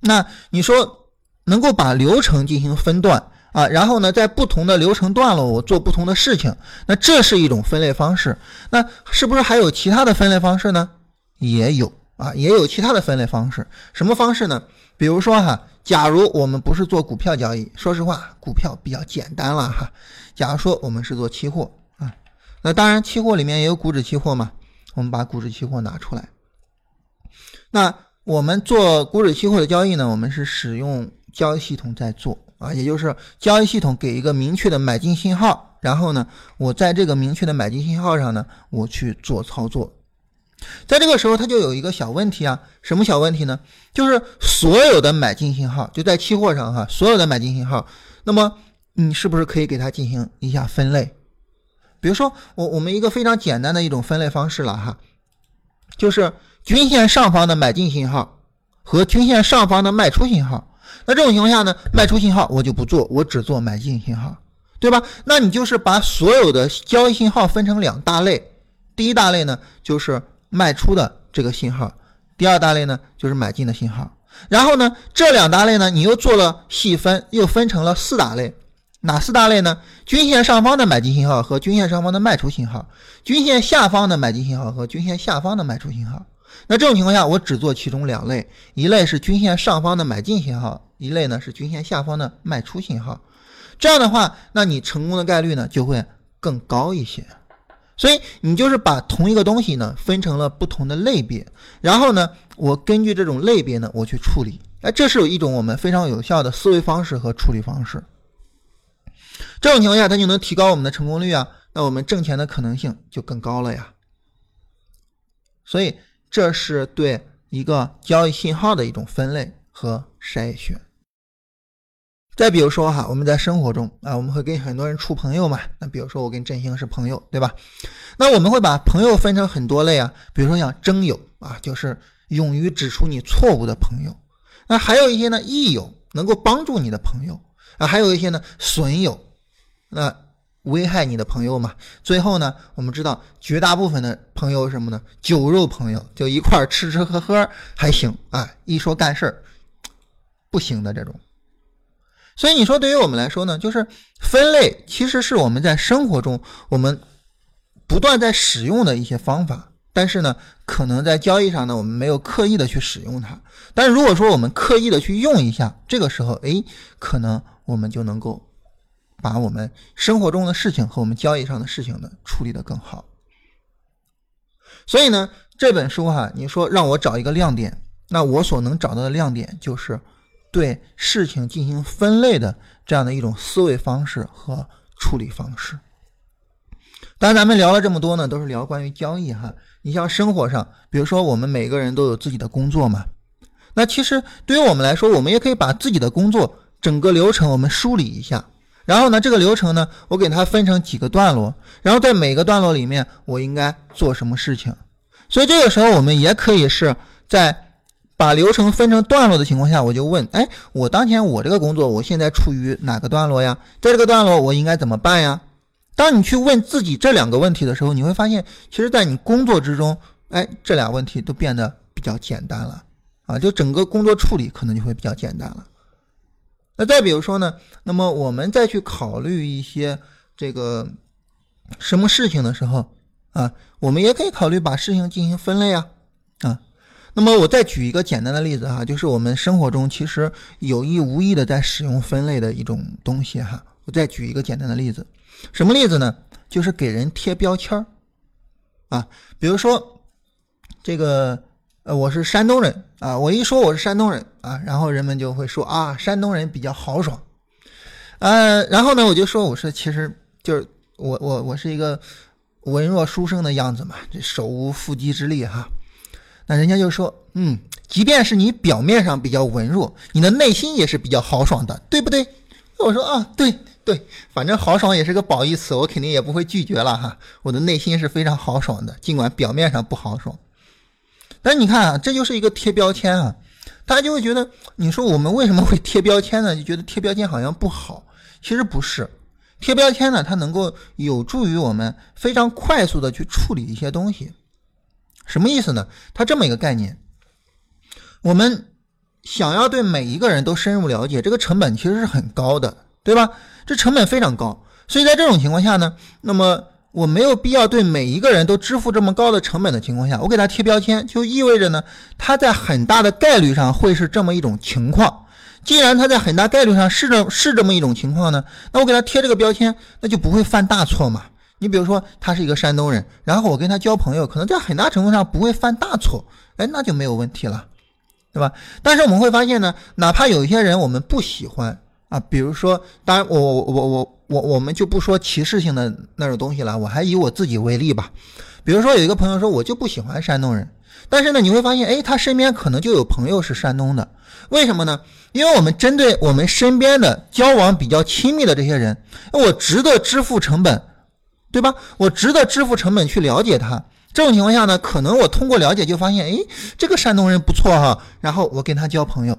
那你说能够把流程进行分段啊，然后呢，在不同的流程段落我做不同的事情，那这是一种分类方式。那是不是还有其他的分类方式呢？也有啊，也有其他的分类方式。什么方式呢？比如说哈。假如我们不是做股票交易，说实话，股票比较简单了哈。假如说我们是做期货啊，那当然期货里面也有股指期货嘛。我们把股指期货拿出来，那我们做股指期货的交易呢，我们是使用交易系统在做啊，也就是交易系统给一个明确的买进信号，然后呢，我在这个明确的买进信号上呢，我去做操作。在这个时候，它就有一个小问题啊，什么小问题呢？就是所有的买进信号就在期货上哈，所有的买进信号，那么你是不是可以给它进行一下分类？比如说，我我们一个非常简单的一种分类方式了哈，就是均线上方的买进信号和均线上方的卖出信号。那这种情况下呢，卖出信号我就不做，我只做买进信号，对吧？那你就是把所有的交易信号分成两大类，第一大类呢就是。卖出的这个信号，第二大类呢就是买进的信号，然后呢这两大类呢你又做了细分，又分成了四大类，哪四大类呢？均线上方的买进信号和均线上方的卖出信号，均线下方的买进信号和均线下方的卖出信号。那这种情况下，我只做其中两类，一类是均线上方的买进信号，一类呢是均线下方的卖出信号。这样的话，那你成功的概率呢就会更高一些。所以你就是把同一个东西呢分成了不同的类别，然后呢，我根据这种类别呢，我去处理。哎，这是有一种我们非常有效的思维方式和处理方式。这种情况下，它就能提高我们的成功率啊，那我们挣钱的可能性就更高了呀。所以这是对一个交易信号的一种分类和筛选。再比如说哈，我们在生活中啊，我们会跟很多人处朋友嘛。那比如说我跟振兴是朋友，对吧？那我们会把朋友分成很多类啊，比如说像真友啊，就是勇于指出你错误的朋友。那还有一些呢，益友，能够帮助你的朋友啊，还有一些呢，损友，那危害你的朋友嘛。最后呢，我们知道绝大部分的朋友什么呢？酒肉朋友，就一块吃吃喝喝还行啊，一说干事儿不行的这种。所以你说，对于我们来说呢，就是分类其实是我们在生活中我们不断在使用的一些方法，但是呢，可能在交易上呢，我们没有刻意的去使用它。但是如果说我们刻意的去用一下，这个时候，哎，可能我们就能够把我们生活中的事情和我们交易上的事情呢处理的更好。所以呢，这本书哈，你说让我找一个亮点，那我所能找到的亮点就是。对事情进行分类的这样的一种思维方式和处理方式。当然，咱们聊了这么多呢，都是聊关于交易哈。你像生活上，比如说我们每个人都有自己的工作嘛，那其实对于我们来说，我们也可以把自己的工作整个流程我们梳理一下。然后呢，这个流程呢，我给它分成几个段落，然后在每个段落里面，我应该做什么事情。所以这个时候，我们也可以是在。把流程分成段落的情况下，我就问：哎，我当前我这个工作，我现在处于哪个段落呀？在这个段落，我应该怎么办呀？当你去问自己这两个问题的时候，你会发现，其实，在你工作之中，哎，这俩问题都变得比较简单了啊，就整个工作处理可能就会比较简单了。那再比如说呢，那么我们再去考虑一些这个什么事情的时候啊，我们也可以考虑把事情进行分类啊，啊。那么我再举一个简单的例子哈，就是我们生活中其实有意无意的在使用分类的一种东西哈。我再举一个简单的例子，什么例子呢？就是给人贴标签儿啊，比如说这个呃我是山东人啊，我一说我是山东人啊，然后人们就会说啊山东人比较豪爽，呃，然后呢我就说我是其实就是我我我是一个文弱书生的样子嘛，这手无缚鸡之力哈。那人家就说，嗯，即便是你表面上比较文弱，你的内心也是比较豪爽的，对不对？我说啊，对对，反正豪爽也是个褒义词，我肯定也不会拒绝了哈。我的内心是非常豪爽的，尽管表面上不豪爽。但你看啊，这就是一个贴标签啊，大家就会觉得，你说我们为什么会贴标签呢？就觉得贴标签好像不好，其实不是，贴标签呢，它能够有助于我们非常快速的去处理一些东西。什么意思呢？它这么一个概念，我们想要对每一个人都深入了解，这个成本其实是很高的，对吧？这成本非常高，所以在这种情况下呢，那么我没有必要对每一个人都支付这么高的成本的情况下，我给他贴标签，就意味着呢，他在很大的概率上会是这么一种情况。既然他在很大概率上是这是这么一种情况呢，那我给他贴这个标签，那就不会犯大错嘛。你比如说，他是一个山东人，然后我跟他交朋友，可能在很大程度上不会犯大错，哎，那就没有问题了，对吧？但是我们会发现呢，哪怕有一些人我们不喜欢啊，比如说，当然我我我我我我们就不说歧视性的那种东西了，我还以我自己为例吧。比如说有一个朋友说我就不喜欢山东人，但是呢，你会发现，哎，他身边可能就有朋友是山东的，为什么呢？因为我们针对我们身边的交往比较亲密的这些人，我值得支付成本。对吧？我值得支付成本去了解他。这种情况下呢，可能我通过了解就发现，哎，这个山东人不错哈，然后我跟他交朋友。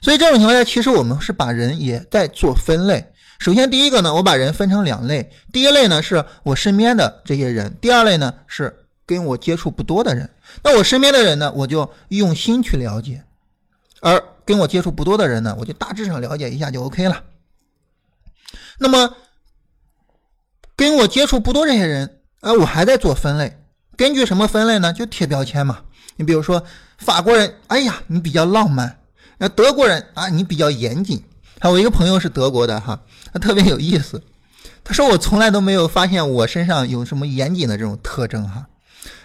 所以这种情况下，其实我们是把人也在做分类。首先第一个呢，我把人分成两类，第一类呢是我身边的这些人，第二类呢是跟我接触不多的人。那我身边的人呢，我就用心去了解；而跟我接触不多的人呢，我就大致上了解一下就 OK 了。那么。跟我接触不多这些人，啊，我还在做分类。根据什么分类呢？就贴标签嘛。你比如说法国人，哎呀，你比较浪漫；那德国人啊，你比较严谨。还有一个朋友是德国的哈，他特别有意思。他说我从来都没有发现我身上有什么严谨的这种特征哈。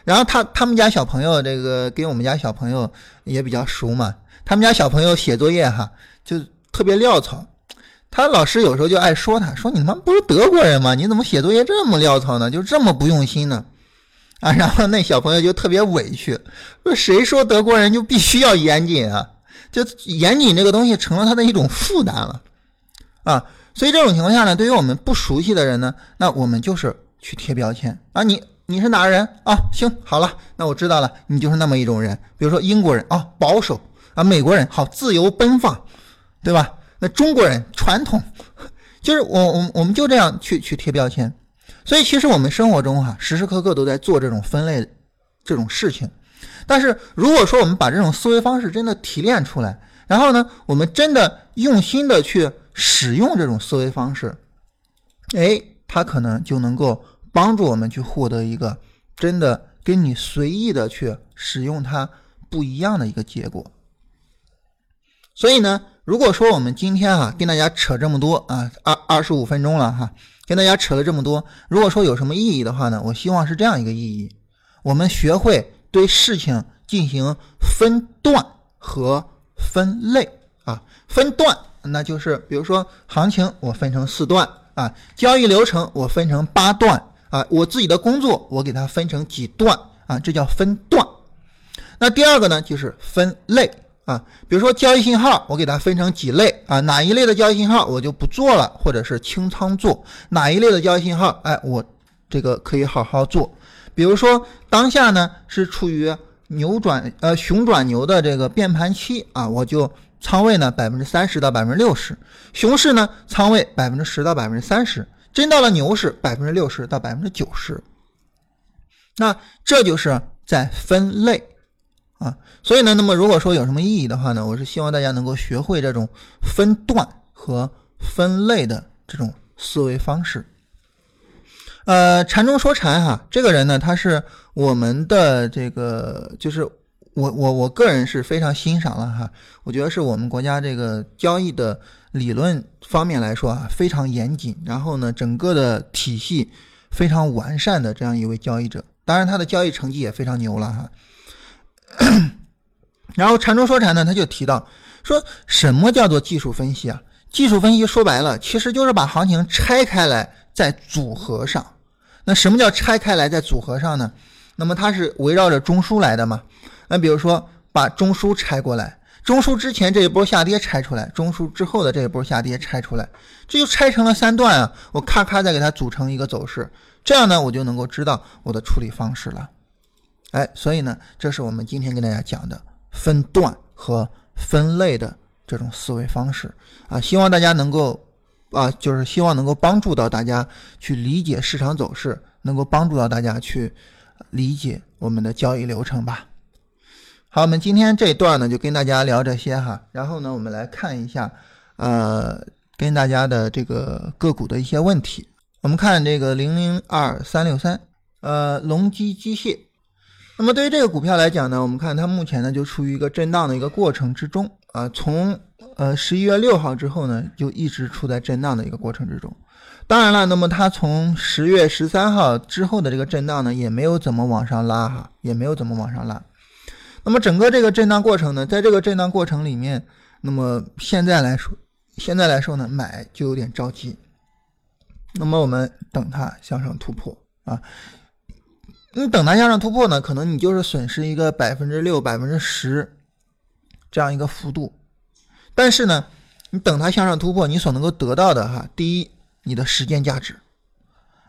然后他他们家小朋友这个跟我们家小朋友也比较熟嘛。他们家小朋友写作业哈，就特别潦草。他老师有时候就爱说他，说你他妈不是德国人吗？你怎么写作业这么潦草呢？就这么不用心呢？啊，然后那小朋友就特别委屈，说谁说德国人就必须要严谨啊？就严谨这个东西成了他的一种负担了啊。所以这种情况下呢，对于我们不熟悉的人呢，那我们就是去贴标签啊。你你是哪人啊？行，好了，那我知道了，你就是那么一种人。比如说英国人啊，保守啊；美国人好，自由奔放，对吧？那中国人传统，就是我我我们就这样去去贴标签。所以其实我们生活中哈，时时刻刻都在做这种分类这种事情。但是如果说我们把这种思维方式真的提炼出来，然后呢，我们真的用心的去。使用这种思维方式，哎，它可能就能够帮助我们去获得一个真的跟你随意的去使用它不一样的一个结果。所以呢，如果说我们今天啊跟大家扯这么多啊，二二十五分钟了哈，跟大家扯了这么多，如果说有什么意义的话呢，我希望是这样一个意义：我们学会对事情进行分段和分类啊，分段。那就是，比如说行情我分成四段啊，交易流程我分成八段啊，我自己的工作我给它分成几段啊，这叫分段。那第二个呢，就是分类啊，比如说交易信号我给它分成几类啊，哪一类的交易信号我就不做了，或者是清仓做，哪一类的交易信号，哎，我这个可以好好做。比如说当下呢是处于扭转呃熊转牛的这个变盘期啊，我就。仓位呢，百分之三十到百分之六十；熊市呢，仓位百分之十到百分之三十；真到了牛市，百分之六十到百分之九十。那这就是在分类啊。所以呢，那么如果说有什么意义的话呢，我是希望大家能够学会这种分段和分类的这种思维方式。呃，禅中说禅哈，这个人呢，他是我们的这个就是。我我我个人是非常欣赏了哈，我觉得是我们国家这个交易的理论方面来说啊，非常严谨，然后呢，整个的体系非常完善的这样一位交易者，当然他的交易成绩也非常牛了哈。然后禅中说禅呢，他就提到说什么叫做技术分析啊？技术分析说白了，其实就是把行情拆开来再组合上。那什么叫拆开来再组合上呢？那么它是围绕着中枢来的嘛？那比如说，把中枢拆过来，中枢之前这一波下跌拆出来，中枢之后的这一波下跌拆出来，这就拆成了三段啊！我咔咔再给它组成一个走势，这样呢，我就能够知道我的处理方式了。哎，所以呢，这是我们今天跟大家讲的分段和分类的这种思维方式啊，希望大家能够啊，就是希望能够帮助到大家去理解市场走势，能够帮助到大家去理解我们的交易流程吧。好，我们今天这一段呢，就跟大家聊这些哈。然后呢，我们来看一下，呃，跟大家的这个个股的一些问题。我们看这个零零二三六三，呃，隆基机械。那么对于这个股票来讲呢，我们看它目前呢就处于一个震荡的一个过程之中啊。从呃十一月六号之后呢，就一直处在震荡的一个过程之中。当然了，那么它从十月十三号之后的这个震荡呢，也没有怎么往上拉哈，也没有怎么往上拉。那么整个这个震荡过程呢，在这个震荡过程里面，那么现在来说，现在来说呢，买就有点着急。那么我们等它向上突破啊，你等它向上突破呢，可能你就是损失一个百分之六、百分之十这样一个幅度。但是呢，你等它向上突破，你所能够得到的哈，第一，你的时间价值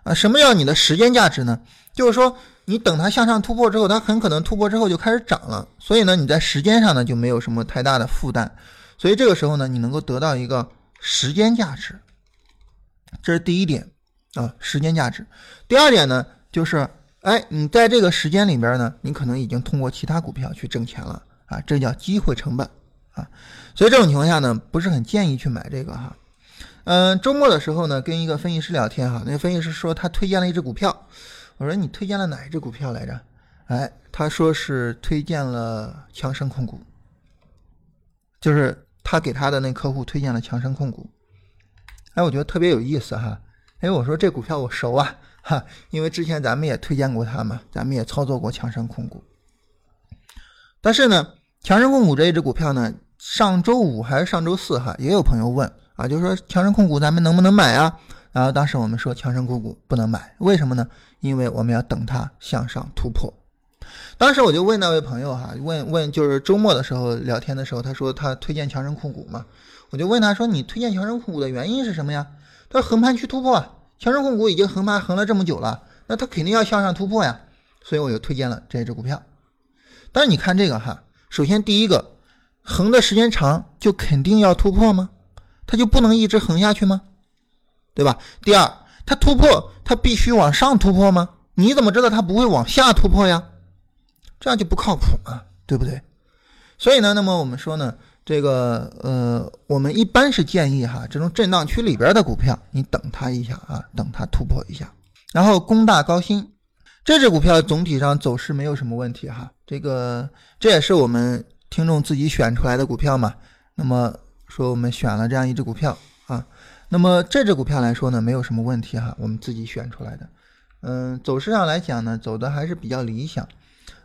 啊，什么叫你的时间价值呢？就是说。你等它向上突破之后，它很可能突破之后就开始涨了，所以呢，你在时间上呢就没有什么太大的负担，所以这个时候呢，你能够得到一个时间价值，这是第一点啊，时间价值。第二点呢，就是哎，你在这个时间里边呢，你可能已经通过其他股票去挣钱了啊，这叫机会成本啊，所以这种情况下呢，不是很建议去买这个哈。嗯，周末的时候呢，跟一个分析师聊天哈，那个分析师说他推荐了一只股票。我说你推荐了哪一只股票来着？哎，他说是推荐了强生控股，就是他给他的那客户推荐了强生控股。哎，我觉得特别有意思哈。哎，我说这股票我熟啊，哈，因为之前咱们也推荐过它嘛，咱们也操作过强生控股。但是呢，强生控股这一只股票呢，上周五还是上周四哈，也有朋友问啊，就是说强生控股咱们能不能买啊？然后当时我们说强生控股不能买，为什么呢？因为我们要等它向上突破。当时我就问那位朋友哈，问问就是周末的时候聊天的时候，他说他推荐强生控股嘛，我就问他说你推荐强生控股的原因是什么呀？他说横盘区突破，强生控股已经横盘横了这么久了，那它肯定要向上突破呀，所以我就推荐了这只股票。但是你看这个哈，首先第一个，横的时间长就肯定要突破吗？它就不能一直横下去吗？对吧？第二，它突破它必须往上突破吗？你怎么知道它不会往下突破呀？这样就不靠谱嘛，对不对？所以呢，那么我们说呢，这个呃，我们一般是建议哈，这种震荡区里边的股票，你等它一下啊，等它突破一下。然后工大高新这只股票总体上走势没有什么问题哈，这个这也是我们听众自己选出来的股票嘛。那么说我们选了这样一只股票啊，那么这只股票来说呢，没有什么问题哈，我们自己选出来的。嗯，走势上来讲呢，走的还是比较理想。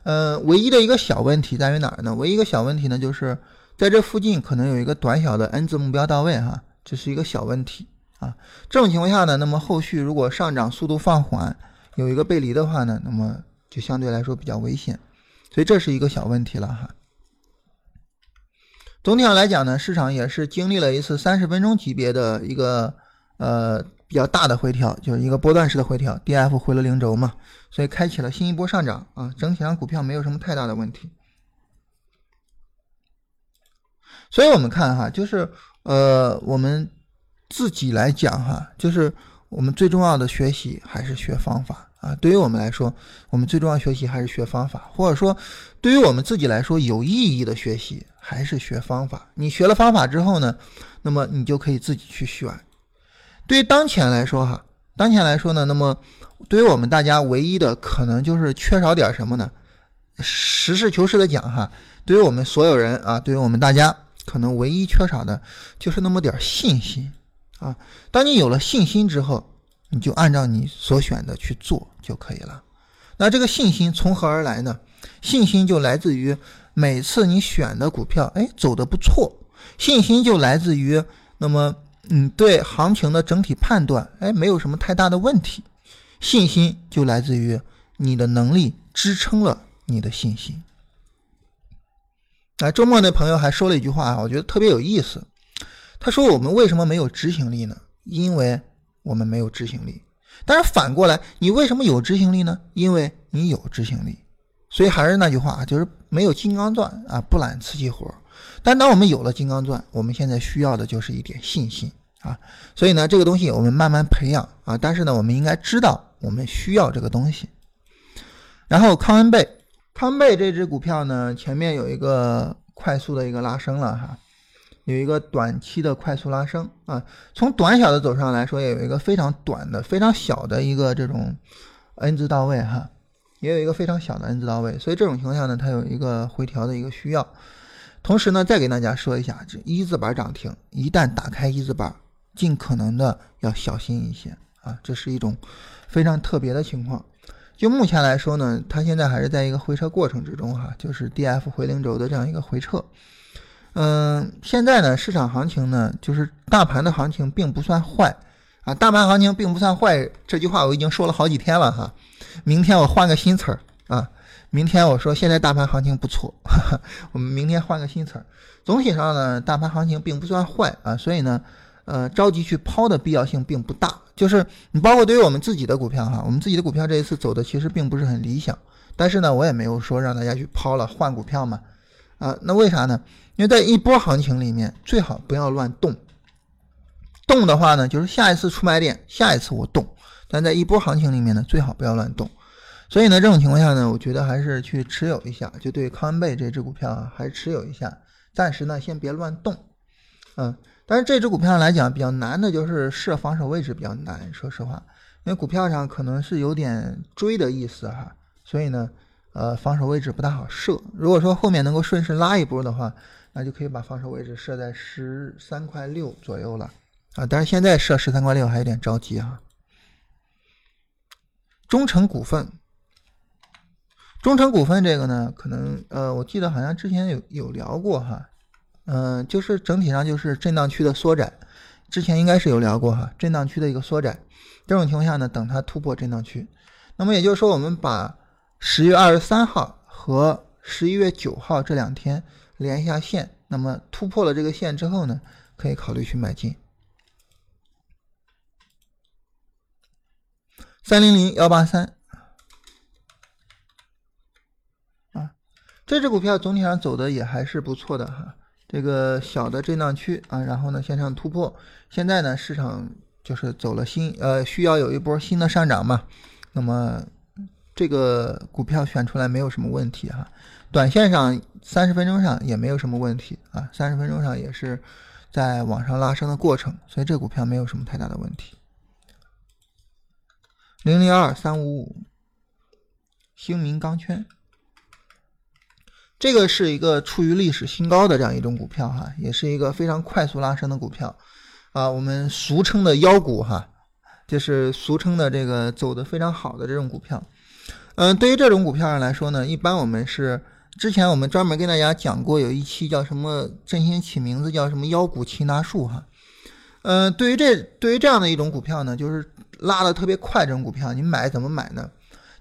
呃，唯一的一个小问题在于哪儿呢？唯一一个小问题呢，就是在这附近可能有一个短小的 N 字目标到位哈，这是一个小问题啊。这种情况下呢，那么后续如果上涨速度放缓，有一个背离的话呢，那么就相对来说比较危险，所以这是一个小问题了哈。总体上来讲呢，市场也是经历了一次三十分钟级别的一个呃。比较大的回调，就是一个波段式的回调，D F 回了零轴嘛，所以开启了新一波上涨啊。整体上股票没有什么太大的问题，所以我们看哈，就是呃，我们自己来讲哈，就是我们最重要的学习还是学方法啊。对于我们来说，我们最重要学习还是学方法，或者说对于我们自己来说有意义的学习还是学方法。你学了方法之后呢，那么你就可以自己去选。对于当前来说，哈，当前来说呢，那么对于我们大家唯一的可能就是缺少点什么呢？实事求是的讲，哈，对于我们所有人啊，对于我们大家，可能唯一缺少的就是那么点信心啊。当你有了信心之后，你就按照你所选的去做就可以了。那这个信心从何而来呢？信心就来自于每次你选的股票，哎，走的不错。信心就来自于那么。嗯，对行情的整体判断，哎，没有什么太大的问题。信心就来自于你的能力支撑了你的信心。哎，周末那朋友还说了一句话啊，我觉得特别有意思。他说：“我们为什么没有执行力呢？因为我们没有执行力。但是反过来，你为什么有执行力呢？因为你有执行力。所以还是那句话，就是没有金刚钻啊，不揽瓷器活。”但当我们有了金刚钻，我们现在需要的就是一点信心啊。所以呢，这个东西我们慢慢培养啊。但是呢，我们应该知道我们需要这个东西。然后康恩贝，康恩贝这只股票呢，前面有一个快速的一个拉升了哈，有一个短期的快速拉升啊。从短小的走上来说，也有一个非常短的、非常小的一个这种 N 字到位哈，也有一个非常小的 N 字到位。所以这种情况下呢，它有一个回调的一个需要。同时呢，再给大家说一下，这一字板涨停，一旦打开一字板，尽可能的要小心一些啊，这是一种非常特别的情况。就目前来说呢，它现在还是在一个回撤过程之中哈，就是 D F 回零轴的这样一个回撤。嗯，现在呢，市场行情呢，就是大盘的行情并不算坏啊，大盘行情并不算坏，这句话我已经说了好几天了哈。明天我换个新词儿啊。明天我说现在大盘行情不错，我们明天换个新词儿。总体上呢，大盘行情并不算坏啊，所以呢，呃，着急去抛的必要性并不大。就是你包括对于我们自己的股票哈，我们自己的股票这一次走的其实并不是很理想，但是呢，我也没有说让大家去抛了换股票嘛，啊，那为啥呢？因为在一波行情里面最好不要乱动，动的话呢，就是下一次出买点，下一次我动，但在一波行情里面呢，最好不要乱动。所以呢，这种情况下呢，我觉得还是去持有一下，就对康恩贝这只股票啊，还持有一下，暂时呢先别乱动，嗯，但是这只股票来讲比较难的就是设防守位置比较难，说实话，因为股票上可能是有点追的意思哈，所以呢，呃，防守位置不大好设。如果说后面能够顺势拉一波的话，那就可以把防守位置设在十三块六左右了啊，但是现在设十三块六还有点着急哈。中诚股份。中诚股份这个呢，可能呃，我记得好像之前有有聊过哈，嗯，就是整体上就是震荡区的缩窄，之前应该是有聊过哈，震荡区的一个缩窄，这种情况下呢，等它突破震荡区，那么也就是说，我们把十月二十三号和十一月九号这两天连一下线，那么突破了这个线之后呢，可以考虑去买进。三零零幺八三啊，这只股票总体上走的也还是不错的哈。这个小的震荡区啊，然后呢向上突破，现在呢市场就是走了新呃需要有一波新的上涨嘛，那么这个股票选出来没有什么问题哈，短线上三十分钟上也没有什么问题啊，三十分钟上也是在往上拉升的过程，所以这股票没有什么太大的问题。零零二三五五，兴民钢圈。这个是一个处于历史新高的这样一种股票哈，也是一个非常快速拉升的股票啊，我们俗称的妖股哈，就是俗称的这个走的非常好的这种股票。嗯，对于这种股票上来说呢，一般我们是之前我们专门跟大家讲过，有一期叫什么振兴起名字叫什么妖股擒拿术哈。嗯，对于这对于这样的一种股票呢，就是拉的特别快这种股票，你买怎么买呢？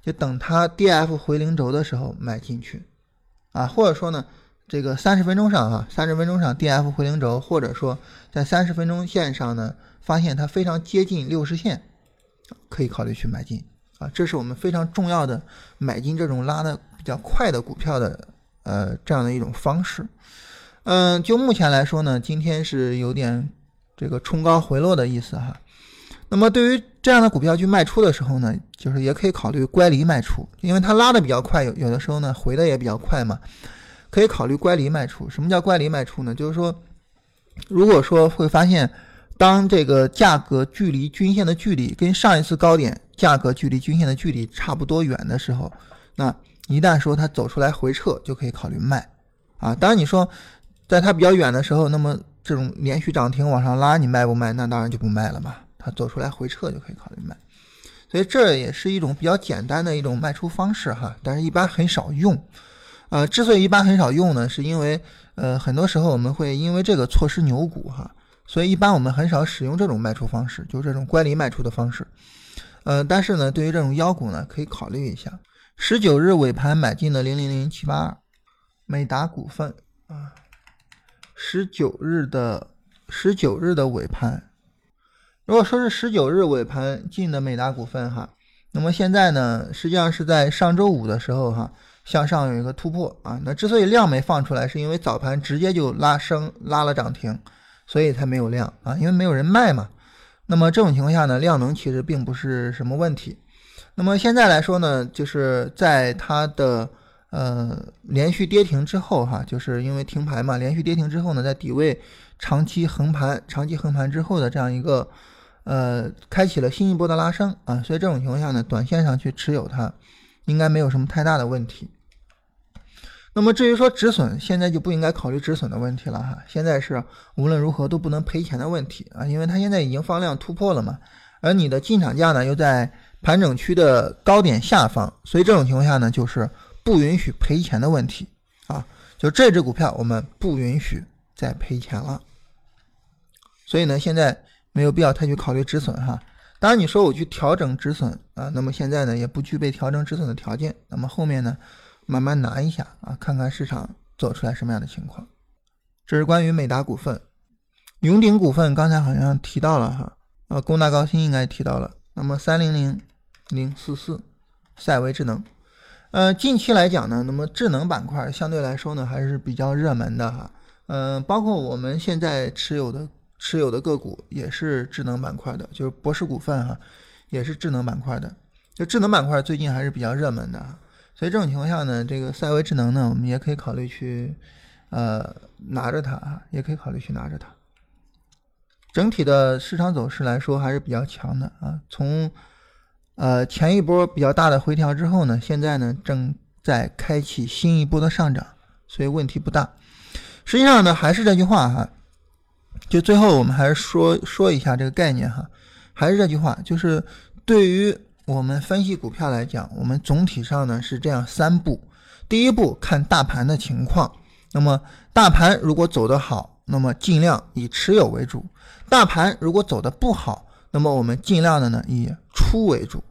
就等它 D F 回零轴的时候买进去。啊，或者说呢，这个三十分钟上啊，三十分钟上 D F 回零轴，或者说在三十分钟线上呢，发现它非常接近六十线，可以考虑去买进啊，这是我们非常重要的买进这种拉的比较快的股票的呃这样的一种方式。嗯，就目前来说呢，今天是有点这个冲高回落的意思哈。那么对于这样的股票去卖出的时候呢，就是也可以考虑乖离卖出，因为它拉的比较快，有有的时候呢回的也比较快嘛，可以考虑乖离卖出。什么叫乖离卖出呢？就是说，如果说会发现，当这个价格距离均线的距离跟上一次高点价格距离均线的距离差不多远的时候，那一旦说它走出来回撤，就可以考虑卖。啊，当然你说在它比较远的时候，那么这种连续涨停往上拉，你卖不卖？那当然就不卖了嘛。它走出来回撤就可以考虑卖，所以这也是一种比较简单的一种卖出方式哈，但是一般很少用。呃，之所以一般很少用呢，是因为呃很多时候我们会因为这个错失牛股哈，所以一般我们很少使用这种卖出方式，就是这种乖离卖出的方式。呃，但是呢，对于这种妖股呢，可以考虑一下。十九日尾盘买进的零零零七八二，美达股份啊，十九日的十九日的尾盘。如果说是十九日尾盘进的美达股份哈，那么现在呢，实际上是在上周五的时候哈，向上有一个突破啊。那之所以量没放出来，是因为早盘直接就拉升拉了涨停，所以才没有量啊，因为没有人卖嘛。那么这种情况下呢，量能其实并不是什么问题。那么现在来说呢，就是在它的呃连续跌停之后哈，就是因为停牌嘛，连续跌停之后呢，在底位长期横盘，长期横盘之后的这样一个。呃，开启了新一波的拉升啊，所以这种情况下呢，短线上去持有它，应该没有什么太大的问题。那么至于说止损，现在就不应该考虑止损的问题了哈。现在是无论如何都不能赔钱的问题啊，因为它现在已经放量突破了嘛，而你的进场价呢又在盘整区的高点下方，所以这种情况下呢，就是不允许赔钱的问题啊。就这只股票，我们不允许再赔钱了。所以呢，现在。没有必要太去考虑止损哈，当然你说我去调整止损啊，那么现在呢也不具备调整止损的条件，那么后面呢慢慢拿一下啊，看看市场走出来什么样的情况。这是关于美达股份、永鼎股份，刚才好像提到了哈，呃，工大高新应该提到了。那么三零零零四四，赛维智能，呃，近期来讲呢，那么智能板块相对来说呢还是比较热门的哈，嗯，包括我们现在持有的。持有的个股也是智能板块的，就是博士股份哈，也是智能板块的。就智能板块最近还是比较热门的，所以这种情况下呢，这个赛维智能呢，我们也可以考虑去呃拿着它啊，也可以考虑去拿着它。整体的市场走势来说还是比较强的啊。从呃前一波比较大的回调之后呢，现在呢正在开启新一波的上涨，所以问题不大。实际上呢，还是这句话哈。就最后我们还是说说一下这个概念哈，还是这句话，就是对于我们分析股票来讲，我们总体上呢是这样三步：第一步看大盘的情况，那么大盘如果走得好，那么尽量以持有为主；大盘如果走的不好，那么我们尽量的呢以出为主。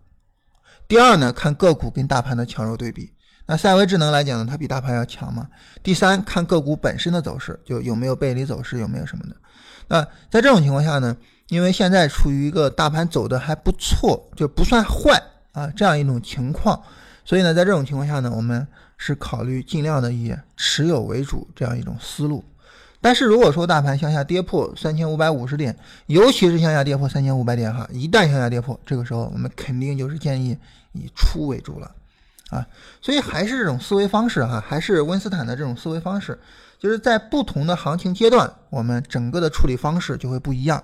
第二呢，看个股跟大盘的强弱对比。那赛维智能来讲呢，它比大盘要强嘛。第三，看个股本身的走势，就有没有背离走势，有没有什么的。那在这种情况下呢，因为现在处于一个大盘走的还不错，就不算坏啊这样一种情况，所以呢，在这种情况下呢，我们是考虑尽量的以持有为主这样一种思路。但是如果说大盘向下跌破三千五百五十点，尤其是向下跌破三千五百点哈，一旦向下跌破，这个时候我们肯定就是建议以出为主了。啊，所以还是这种思维方式哈，还是温斯坦的这种思维方式，就是在不同的行情阶段，我们整个的处理方式就会不一样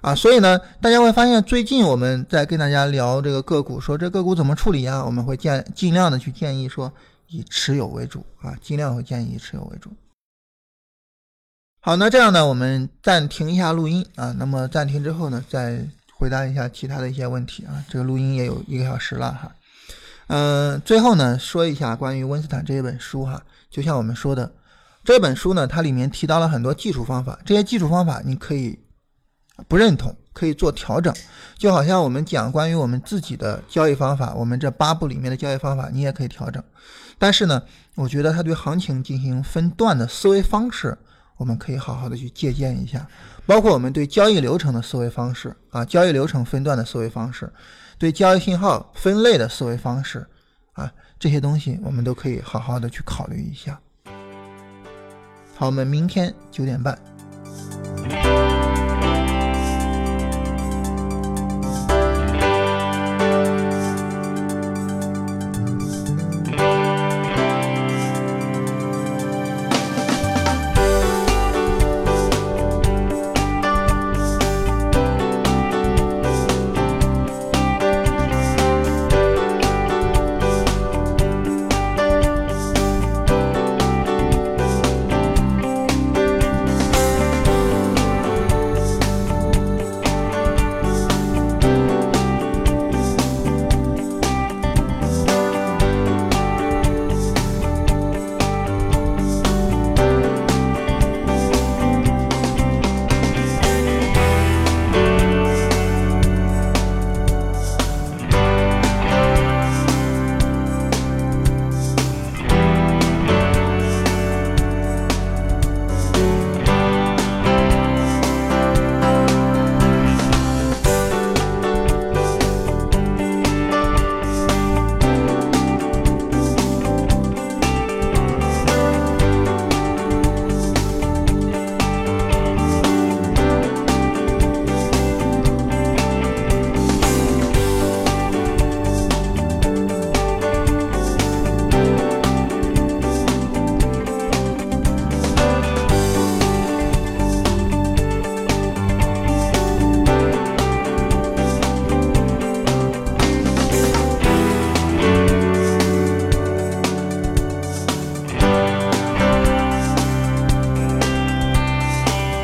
啊。所以呢，大家会发现最近我们在跟大家聊这个个股，说这个股怎么处理啊？我们会建尽量的去建议说以持有为主啊，尽量会建议以持有为主。好，那这样呢，我们暂停一下录音啊。那么暂停之后呢，再回答一下其他的一些问题啊。这个录音也有一个小时了哈。嗯，最后呢，说一下关于温斯坦这一本书哈，就像我们说的，这本书呢，它里面提到了很多技术方法，这些技术方法你可以不认同，可以做调整，就好像我们讲关于我们自己的交易方法，我们这八步里面的交易方法，你也可以调整。但是呢，我觉得它对行情进行分段的思维方式，我们可以好好的去借鉴一下，包括我们对交易流程的思维方式啊，交易流程分段的思维方式。对交易信号分类的思维方式，啊，这些东西我们都可以好好的去考虑一下。好，我们明天九点半